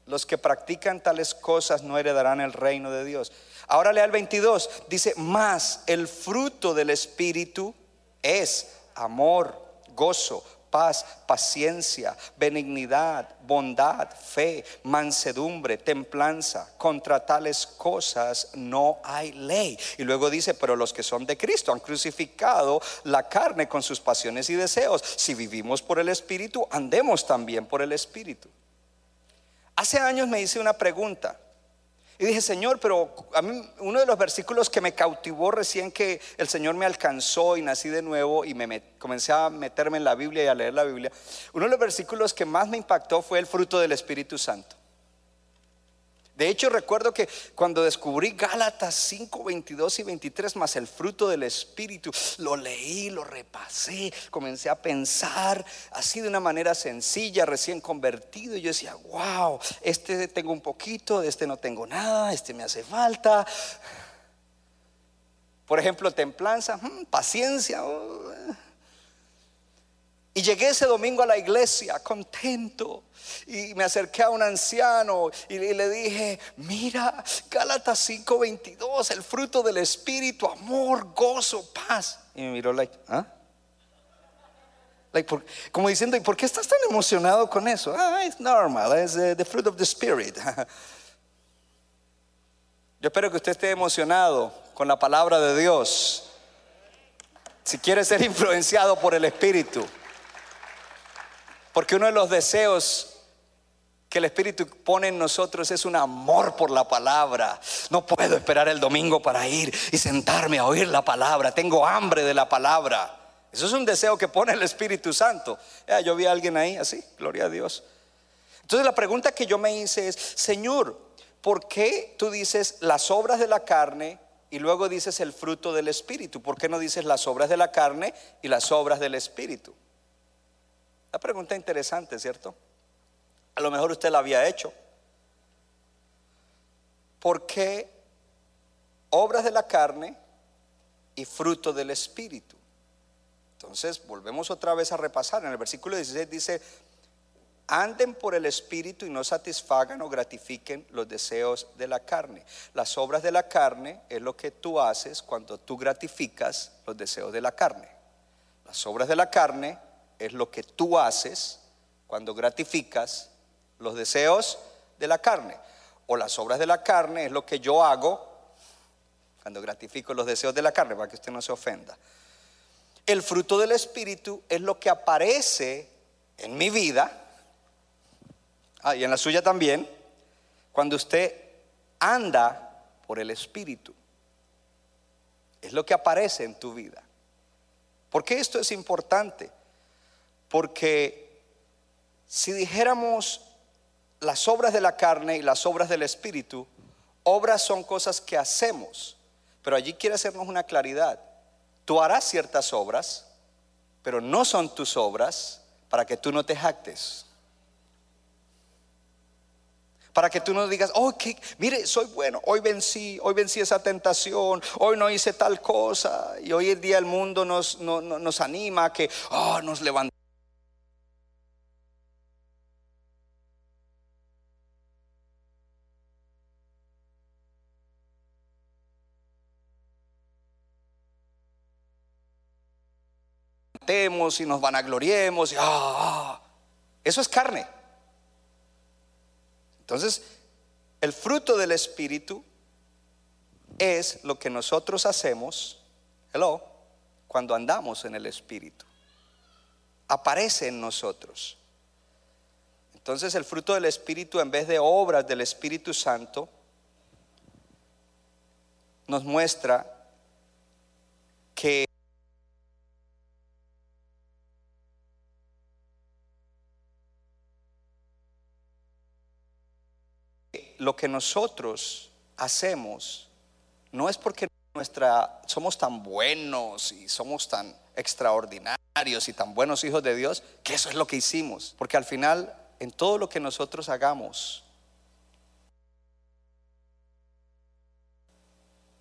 Los que practican tales cosas no heredarán el reino de Dios. Ahora lea el 22. Dice, más el fruto del Espíritu es amor, gozo, paz, paciencia, benignidad, bondad, fe, mansedumbre, templanza. Contra tales cosas no hay ley. Y luego dice, pero los que son de Cristo han crucificado la carne con sus pasiones y deseos. Si vivimos por el Espíritu, andemos también por el Espíritu. Hace años me hice una pregunta. Y dije, Señor, pero a mí uno de los versículos que me cautivó recién que el Señor me alcanzó y nací de nuevo y me comencé a meterme en la Biblia y a leer la Biblia, uno de los versículos que más me impactó fue el fruto del Espíritu Santo. De hecho, recuerdo que cuando descubrí Gálatas 5, 22 y 23 más el fruto del Espíritu, lo leí, lo repasé, comencé a pensar así de una manera sencilla, recién convertido. Y yo decía, wow, este tengo un poquito, de este no tengo nada, este me hace falta. Por ejemplo, templanza, mm, paciencia. Oh. Y llegué ese domingo a la iglesia contento y me acerqué a un anciano y le dije, mira, Gálatas 5:22, el fruto del Espíritu, amor, gozo, paz. Y me miró like, ¿ah? como diciendo, ¿y por qué estás tan emocionado con eso? Ah, es normal, es the fruit of the Spirit. Yo espero que usted esté emocionado con la palabra de Dios. Si quiere ser influenciado por el Espíritu. Porque uno de los deseos que el Espíritu pone en nosotros es un amor por la palabra. No puedo esperar el domingo para ir y sentarme a oír la palabra. Tengo hambre de la palabra. Eso es un deseo que pone el Espíritu Santo. yo vi a alguien ahí así, gloria a Dios. Entonces la pregunta que yo me hice es, Señor, ¿por qué tú dices las obras de la carne y luego dices el fruto del Espíritu? ¿Por qué no dices las obras de la carne y las obras del Espíritu? La pregunta interesante, ¿cierto? A lo mejor usted la había hecho. ¿Por qué obras de la carne y fruto del Espíritu? Entonces, volvemos otra vez a repasar. En el versículo 16 dice, anden por el Espíritu y no satisfagan o gratifiquen los deseos de la carne. Las obras de la carne es lo que tú haces cuando tú gratificas los deseos de la carne. Las obras de la carne es lo que tú haces cuando gratificas los deseos de la carne. O las obras de la carne es lo que yo hago cuando gratifico los deseos de la carne, para que usted no se ofenda. El fruto del Espíritu es lo que aparece en mi vida, ah, y en la suya también, cuando usted anda por el Espíritu. Es lo que aparece en tu vida. ¿Por qué esto es importante? Porque si dijéramos las obras de la carne y las obras del Espíritu, obras son cosas que hacemos, pero allí quiere hacernos una claridad. Tú harás ciertas obras, pero no son tus obras para que tú no te jactes. Para que tú no digas, oh, mire, soy bueno, hoy vencí, hoy vencí esa tentación, hoy no hice tal cosa. Y hoy el día el mundo nos, nos anima a que, oh, nos y nos vanagloriemos. Y, ah, ah, Eso es carne. Entonces, el fruto del Espíritu es lo que nosotros hacemos, hello, cuando andamos en el Espíritu. Aparece en nosotros. Entonces el fruto del Espíritu, en vez de obras del Espíritu Santo, nos muestra que lo que nosotros hacemos no es porque nuestra, somos tan buenos y somos tan extraordinarios y tan buenos hijos de Dios, que eso es lo que hicimos. Porque al final, en todo lo que nosotros hagamos,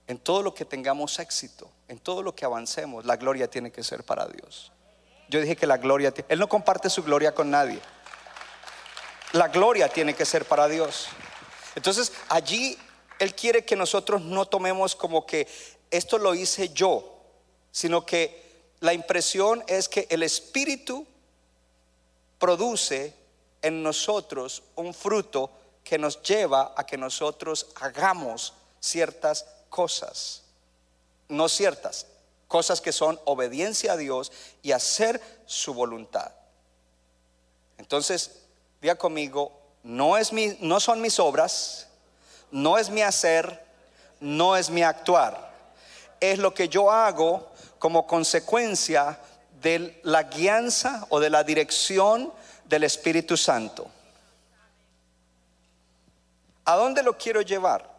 en todo lo que tengamos éxito, en todo lo que avancemos, la gloria tiene que ser para Dios. Yo dije que la gloria, Él no comparte su gloria con nadie. La gloria tiene que ser para Dios. Entonces allí Él quiere que nosotros no tomemos como que esto lo hice yo, sino que la impresión es que el Espíritu produce en nosotros un fruto que nos lleva a que nosotros hagamos ciertas cosas. No ciertas, cosas que son obediencia a Dios y hacer su voluntad. Entonces, diga conmigo, no, es mi, no son mis obras, no es mi hacer, no es mi actuar. Es lo que yo hago como consecuencia de la guianza o de la dirección del Espíritu Santo. ¿A dónde lo quiero llevar?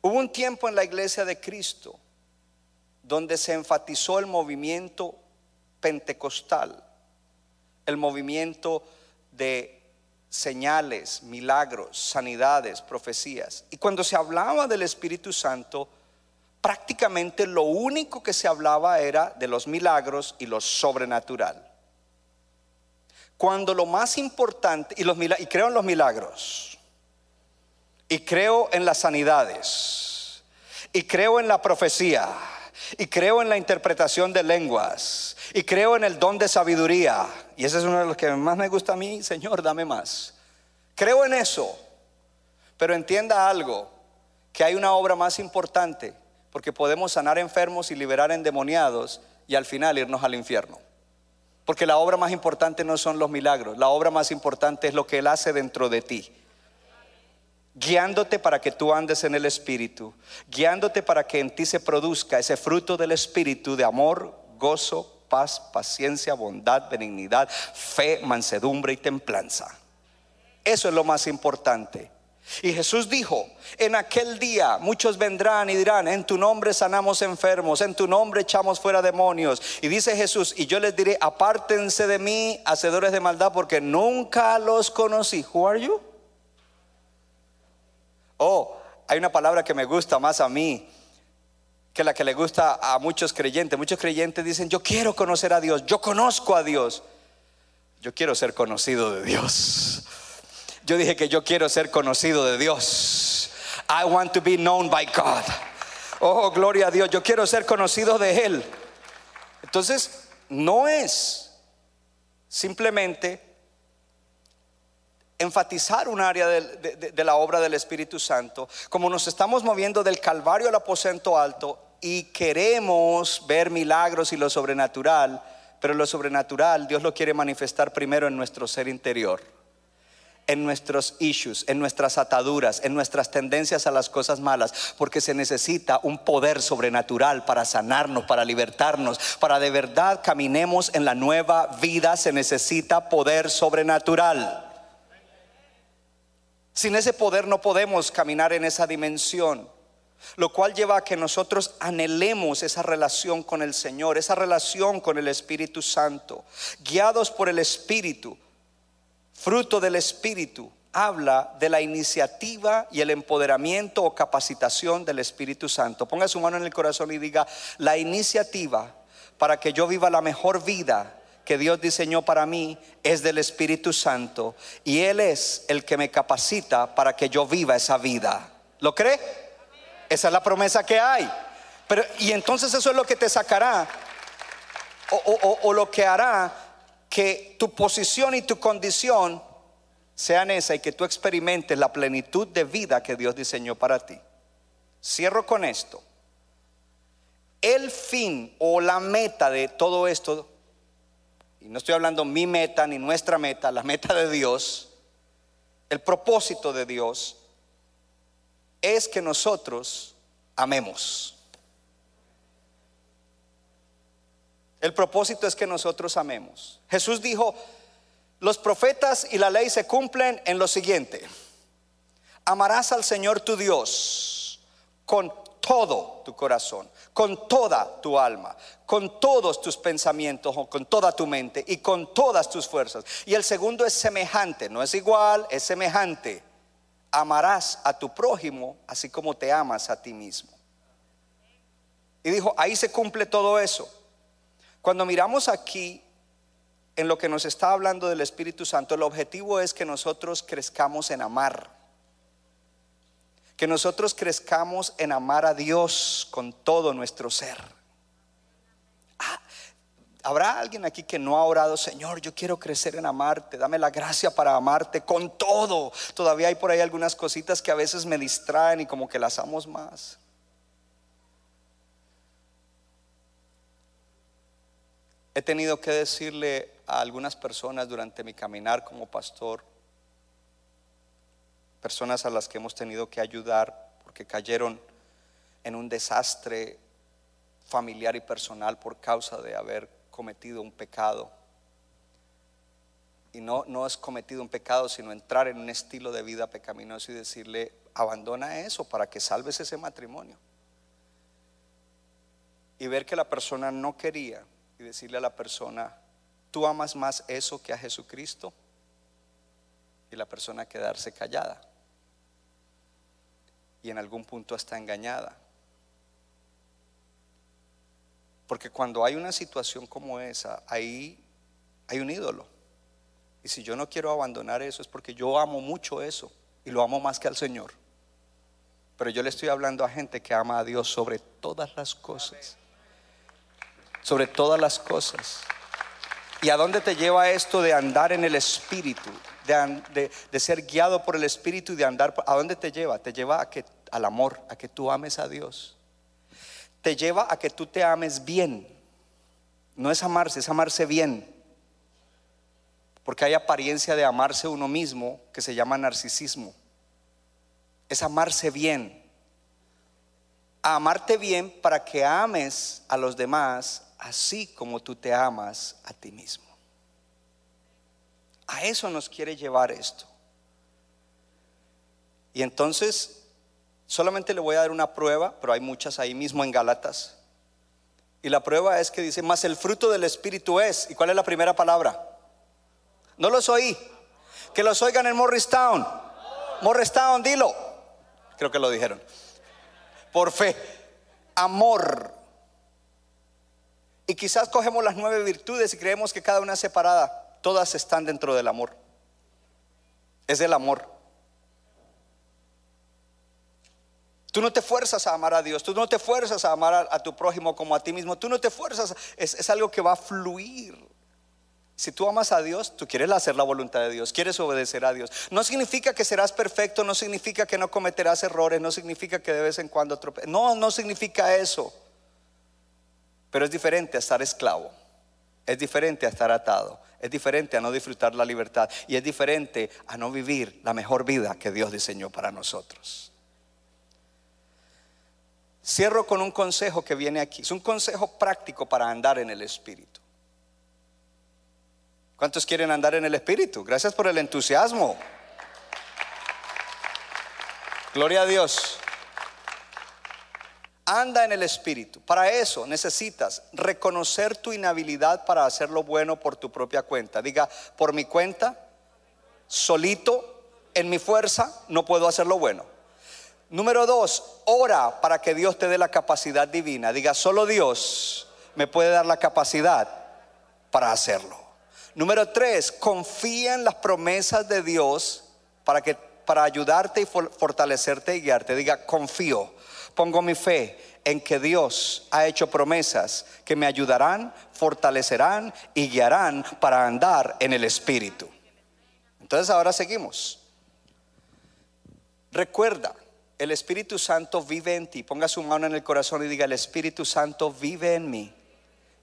Hubo un tiempo en la iglesia de Cristo donde se enfatizó el movimiento pentecostal, el movimiento de señales, milagros, sanidades, profecías. Y cuando se hablaba del Espíritu Santo, prácticamente lo único que se hablaba era de los milagros y lo sobrenatural. Cuando lo más importante, y, los, y creo en los milagros, y creo en las sanidades, y creo en la profecía, y creo en la interpretación de lenguas, y creo en el don de sabiduría, y ese es uno de los que más me gusta a mí, Señor, dame más. Creo en eso, pero entienda algo, que hay una obra más importante, porque podemos sanar enfermos y liberar endemoniados y al final irnos al infierno. Porque la obra más importante no son los milagros, la obra más importante es lo que Él hace dentro de ti. Guiándote para que tú andes en el Espíritu, guiándote para que en ti se produzca ese fruto del Espíritu de amor, gozo, paz, paciencia, bondad, benignidad, fe, mansedumbre y templanza. Eso es lo más importante. Y Jesús dijo, en aquel día muchos vendrán y dirán, en tu nombre sanamos enfermos, en tu nombre echamos fuera demonios. Y dice Jesús, y yo les diré, apártense de mí, hacedores de maldad, porque nunca los conocí. Who are you? Oh, hay una palabra que me gusta más a mí que la que le gusta a muchos creyentes. Muchos creyentes dicen, yo quiero conocer a Dios, yo conozco a Dios. Yo quiero ser conocido de Dios. Yo dije que yo quiero ser conocido de Dios. I want to be known by God. Oh, gloria a Dios. Yo quiero ser conocido de Él. Entonces, no es simplemente enfatizar un área de, de, la obra del Espíritu Santo, como nos estamos moviendo del Calvario al aposento alto y queremos ver milagros y lo sobrenatural, pero lo sobrenatural Dios lo quiere manifestar primero en nuestro ser interior en nuestros issues, en nuestras ataduras, en nuestras tendencias a las cosas malas, porque se necesita un poder sobrenatural para sanarnos, para libertarnos, para de verdad caminemos en la nueva vida, se necesita poder sobrenatural. Sin ese poder no podemos caminar en esa dimensión. Lo cual lleva a que nosotros anhelemos esa relación con el Señor, esa relación con el Espíritu Santo, guiados por el Espíritu fruto del Espíritu, habla de la iniciativa y el empoderamiento o capacitación del Espíritu Santo. Ponga su mano en el corazón y diga, la iniciativa para que yo viva la mejor vida que Dios diseñó para mí es del Espíritu Santo y Él es el que me capacita para que yo viva esa vida. ¿Lo cree? Esa es la promesa que hay. Pero, y entonces eso es lo que te sacará o, o lo que hará que tu posición y tu condición sean esa y que tú experimentes la plenitud de vida que Dios diseñó para ti. Cierro con esto. El fin o la meta de todo esto, y no estoy hablando mi meta ni nuestra meta, la meta de Dios, el propósito de Dios, es que nosotros amemos. El propósito es que nosotros amemos. Jesús dijo, los profetas y la ley se cumplen en lo siguiente. Amarás al Señor tu Dios con todo tu corazón, con toda tu alma, con todos tus pensamientos, con toda tu mente y con todas tus fuerzas. Y el segundo es semejante, no es igual, es semejante. Amarás a tu prójimo así como te amas a ti mismo. Y dijo, ahí se cumple todo eso. Cuando miramos aquí en lo que nos está hablando del Espíritu Santo, el objetivo es que nosotros crezcamos en amar. Que nosotros crezcamos en amar a Dios con todo nuestro ser. Ah, ¿Habrá alguien aquí que no ha orado, Señor, yo quiero crecer en amarte, dame la gracia para amarte con todo? Todavía hay por ahí algunas cositas que a veces me distraen y como que las amo más. He tenido que decirle a algunas personas durante mi caminar como pastor, personas a las que hemos tenido que ayudar porque cayeron en un desastre familiar y personal por causa de haber cometido un pecado. Y no, no es cometido un pecado, sino entrar en un estilo de vida pecaminoso y decirle, abandona eso para que salves ese matrimonio. Y ver que la persona no quería y decirle a la persona, tú amas más eso que a Jesucristo. Y la persona quedarse callada. Y en algún punto está engañada. Porque cuando hay una situación como esa, ahí hay un ídolo. Y si yo no quiero abandonar eso es porque yo amo mucho eso y lo amo más que al Señor. Pero yo le estoy hablando a gente que ama a Dios sobre todas las cosas. Sobre todas las cosas. ¿Y a dónde te lleva esto de andar en el Espíritu? De, de, ser guiado por el Espíritu y de andar. ¿A dónde te lleva? Te lleva a que, al amor, a que tú ames a Dios te lleva a que tú te ames bien. No es amarse, es amarse bien. Porque hay apariencia de amarse uno mismo que se llama narcisismo. Es amarse bien. amarte bien para que ames a los demás así como tú te amas a ti mismo. A eso nos quiere llevar esto. Y entonces Solamente le voy a dar una prueba, pero hay muchas ahí mismo en Galatas. Y la prueba es que dice, más el fruto del Espíritu es. ¿Y cuál es la primera palabra? No los oí. Que los oigan en Morristown. Morristown, dilo. Creo que lo dijeron. Por fe. Amor. Y quizás cogemos las nueve virtudes y creemos que cada una es separada. Todas están dentro del amor. Es el amor. Tú no te fuerzas a amar a Dios, tú no te fuerzas a amar a, tu prójimo como a ti mismo, tú no te fuerzas, es, algo que va a fluir. Si tú amas a Dios, tú quieres hacer la voluntad de Dios, quieres obedecer a Dios. No significa que serás perfecto, no significa que no cometerás errores, no significa que de vez en cuando trope No, no significa eso. Pero es diferente a estar esclavo, es diferente a estar atado, es diferente a no disfrutar la libertad y es diferente a no vivir la mejor vida que Dios diseñó para nosotros. Cierro con un consejo que viene aquí. Es un consejo práctico para andar en el Espíritu. ¿Cuántos quieren andar en el Espíritu? Gracias por el entusiasmo. Gloria a Dios. Anda en el Espíritu. Para eso necesitas reconocer tu inhabilidad para hacer lo bueno por tu propia cuenta. Diga, por mi cuenta, solito, en mi fuerza, no puedo hacer lo bueno. Número dos, ora para que Dios te dé la capacidad divina. Diga, solo Dios me puede dar la capacidad para hacerlo. Número tres, confía en las promesas de Dios para, que, para ayudarte y fortalecerte y guiarte. Diga, confío, pongo mi fe en que Dios ha hecho promesas que me ayudarán, fortalecerán y guiarán para andar en el Espíritu. Entonces ahora seguimos. Recuerda, el Espíritu Santo vive en ti. Ponga su mano en el corazón y diga, el Espíritu Santo vive en mí.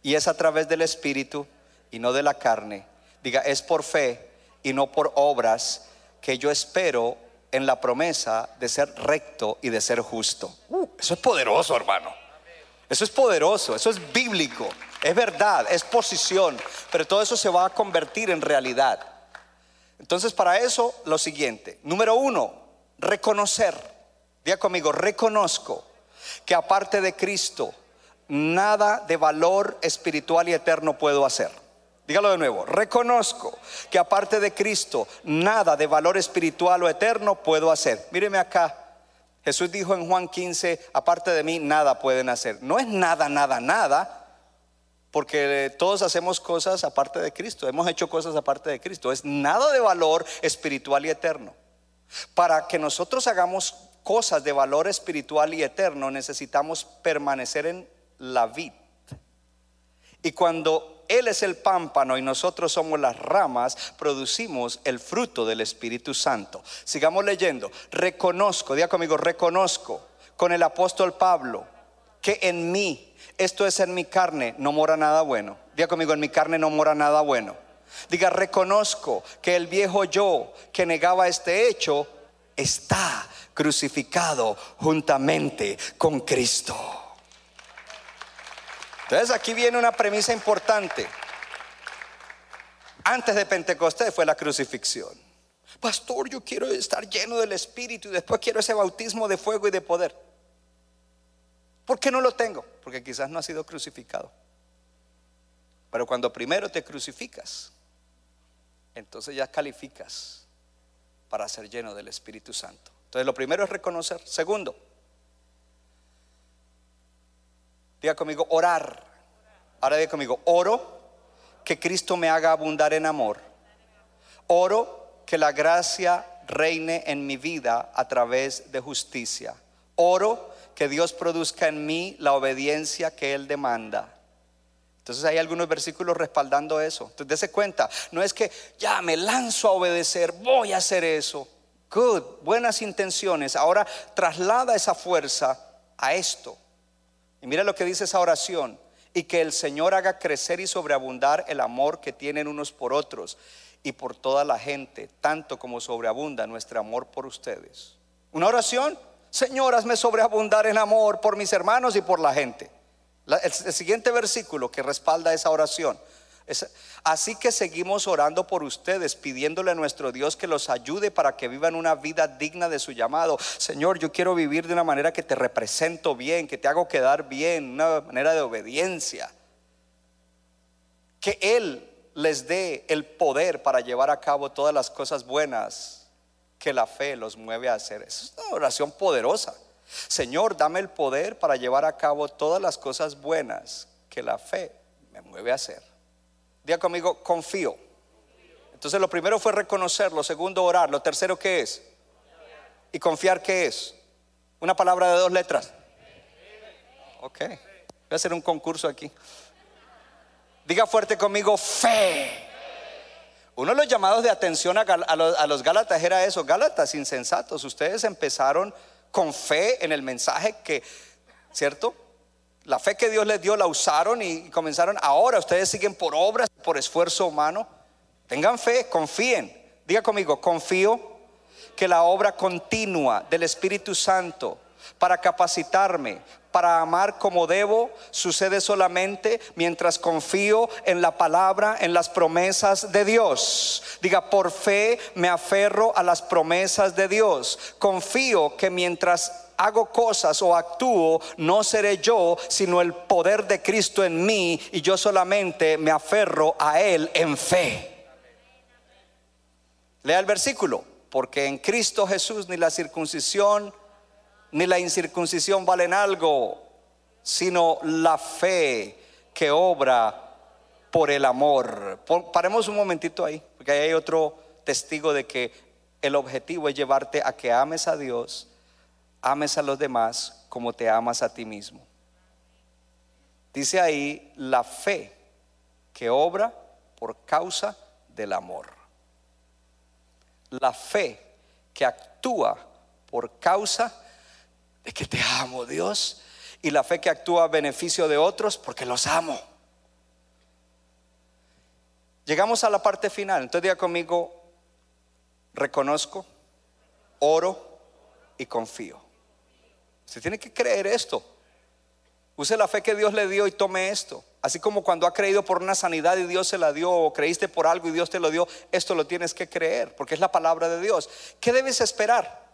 Y es a través del Espíritu y no de la carne. Diga, es por fe y no por obras que yo espero en la promesa de ser recto y de ser justo. Uh, eso es poderoso, hermano. Eso es poderoso, eso es bíblico, es verdad, es posición, pero todo eso se va a convertir en realidad. Entonces, para eso, lo siguiente. Número uno, reconocer Diga conmigo, reconozco que aparte de Cristo, nada de valor espiritual y eterno puedo hacer. Dígalo de nuevo, reconozco que aparte de Cristo, nada de valor espiritual o eterno puedo hacer. Míreme acá. Jesús dijo en Juan 15, aparte de mí, nada pueden hacer. No es nada, nada, nada, Porque todos hacemos cosas aparte de Cristo, hemos hecho cosas aparte de Cristo. Es nada de valor espiritual y eterno. Para que nosotros hagamos cosas de valor espiritual y eterno, necesitamos permanecer en la vid. Y cuando Él es el pámpano y nosotros somos las ramas, producimos el fruto del Espíritu Santo. Sigamos leyendo. Reconozco, diga conmigo, reconozco con el apóstol Pablo que en mí, esto es en mi carne, no mora nada bueno. Diga conmigo, en mi carne no mora nada bueno. Diga, reconozco que el viejo yo que negaba este hecho está crucificado juntamente con Cristo. Entonces aquí viene una premisa importante. Antes de Pentecostés fue la crucifixión. Pastor, yo quiero estar lleno del Espíritu y después quiero ese bautismo de fuego y de poder. ¿Por qué no lo tengo? Porque quizás no ha sido crucificado. Pero cuando primero te crucificas, entonces ya calificas para ser lleno del Espíritu Santo. Entonces lo primero es reconocer. Segundo, diga conmigo, orar. Ahora diga conmigo, oro que Cristo me haga abundar en amor. Oro que la gracia reine en mi vida a través de justicia. Oro que Dios produzca en mí la obediencia que Él demanda. Entonces hay algunos versículos respaldando eso. Entonces dése cuenta, no es que ya me lanzo a obedecer, voy a hacer eso. Good, buenas intenciones. Ahora traslada esa fuerza a esto. Y mira lo que dice esa oración. Y que el Señor haga crecer y sobreabundar el amor que tienen unos por otros y por toda la gente, tanto como sobreabunda nuestro amor por ustedes. Una oración Señor, hazme sobreabundar en amor por mis hermanos y por la gente. el, siguiente versículo que respalda esa oración. Así que seguimos orando por ustedes, pidiéndole a nuestro Dios que los ayude para que vivan una vida digna de su llamado. Señor, yo quiero vivir de una manera que te represento bien, que te hago quedar bien, una manera de obediencia. Que Él les dé el poder para llevar a cabo todas las cosas buenas que la fe los mueve a hacer. Es una oración poderosa. Señor, dame el poder para llevar a cabo todas las cosas buenas que la fe me mueve a hacer. Diga conmigo, confío. Entonces lo primero fue reconocer, lo segundo orar, lo tercero qué es? ¿Y confiar qué es? Una palabra de dos letras. Ok, voy a hacer un concurso aquí. Diga fuerte conmigo, fe. Uno de los llamados de atención a, los, Gálatas era eso, Gálatas insensatos, ustedes empezaron con fe en el mensaje que, ¿cierto? La fe que Dios les dio la usaron y comenzaron, ahora ustedes siguen por obras, por esfuerzo humano. Tengan fe, confíen. Diga conmigo, confío que la obra continua del Espíritu Santo para capacitarme, para amar como debo sucede solamente mientras confío en la palabra, en las promesas de Dios. Diga, por fe me aferro a las promesas de Dios. Confío que mientras hago cosas o actúo, no seré yo, sino el poder de Cristo en mí y yo solamente me aferro a Él en fe. Lea el versículo, porque en Cristo Jesús ni la circuncisión, ni la incircuncisión valen algo, sino la fe que obra por el amor. Paremos un momentito ahí, porque ahí hay otro testigo de que el objetivo es llevarte a que ames a Dios, ames a los demás como te amas a ti mismo. Dice ahí la fe que obra por causa del amor. La fe que actúa por causa de que te amo, Dios, y la fe que actúa a beneficio de otros porque los amo. Llegamos a la parte final, entonces diga conmigo, reconozco, oro y confío. Se tiene que creer esto. Use la fe que Dios le dio y tome esto. Así como cuando ha creído por una sanidad y Dios se la dio, o creíste por algo y Dios te lo dio, esto lo tienes que creer, porque es la palabra de Dios. ¿Qué debes esperar?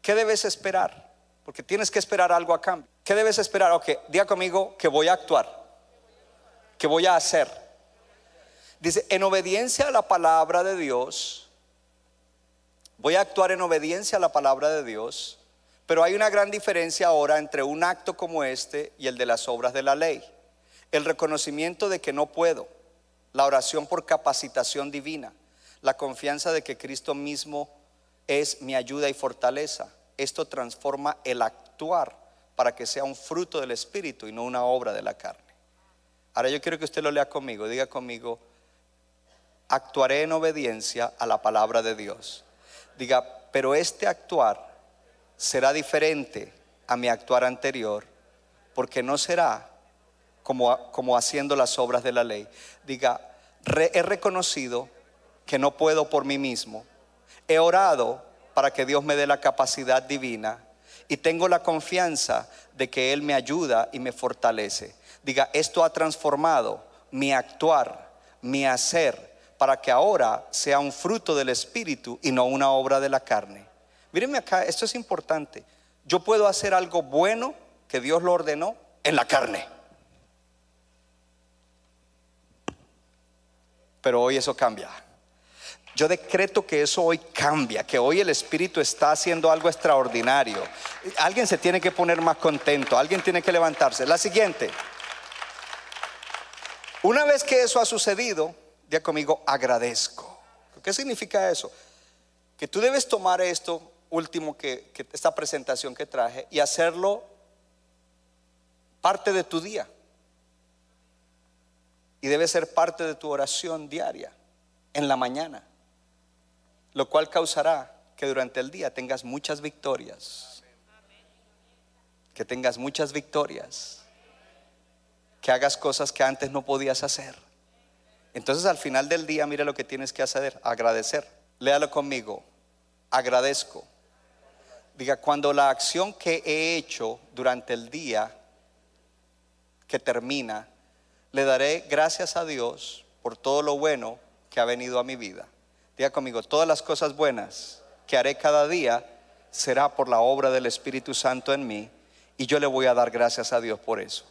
¿Qué debes esperar? porque tienes que esperar algo a cambio. ¿Qué debes esperar? Ok, diga conmigo que voy a actuar, que voy a hacer. Dice, en obediencia a la palabra de Dios, voy a actuar en obediencia a la palabra de Dios, pero hay una gran diferencia ahora entre un acto como este y el de las obras de la ley. el reconocimiento de que no puedo, la oración por capacitación divina, la confianza de que Cristo mismo es mi ayuda y fortaleza. Esto transforma el actuar para que sea un fruto del Espíritu y no una obra de la carne. Ahora yo quiero que usted lo lea conmigo, diga conmigo, actuaré en obediencia a la palabra de Dios. Diga, pero este actuar será diferente a mi actuar anterior, porque no será como, como haciendo las obras de la ley. Diga, he reconocido que no puedo por mí mismo. He orado para que Dios me dé la capacidad divina y tengo la confianza de que Él me ayuda y me fortalece. Diga, esto ha transformado mi actuar, mi hacer, para que ahora sea un fruto del Espíritu y no una obra de la carne. Mírenme acá, esto es importante. Yo puedo hacer algo bueno que Dios lo ordenó en la carne. Pero hoy eso cambia. Yo decreto que eso hoy cambia, que hoy el Espíritu está haciendo algo extraordinario. Alguien se tiene que poner más contento, alguien tiene que levantarse. La siguiente. Una vez que eso ha sucedido, diga conmigo, agradezco. ¿Qué significa eso? Que tú debes tomar esto último que, esta presentación que traje y hacerlo parte de tu día. Y debe ser parte de tu oración diaria, en la mañana. Lo cual causará que durante el día tengas muchas victorias. Que tengas muchas victorias. Que hagas cosas que antes no podías hacer. Entonces al final del día, mira lo que tienes que hacer, agradecer. Léalo conmigo, agradezco. Diga, cuando la acción que he hecho durante el día que termina, le daré gracias a Dios por todo lo bueno que ha venido a mi vida. Diga conmigo, todas las cosas buenas que haré cada día será por la obra del Espíritu Santo en mí y yo le voy a dar gracias a Dios por eso.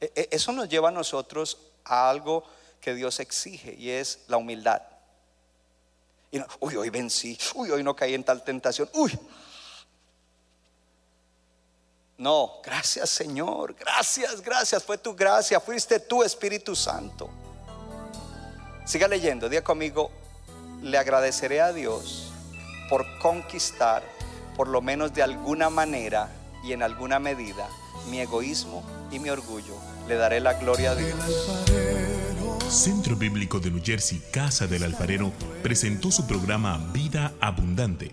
E, e, eso nos lleva a nosotros a algo que Dios exige y es la humildad. Y uy, hoy vencí, uy, hoy no caí en tal tentación, uy. No, gracias Señor, gracias, gracias, fue tu gracia, fuiste tú Espíritu Santo. Siga leyendo, diga conmigo, le agradeceré a Dios por conquistar, por lo menos de alguna manera y en alguna medida, mi egoísmo y mi orgullo. Le daré la gloria a Dios. Centro Bíblico de New Jersey, Casa del Alfarero, presentó su programa Vida Abundante.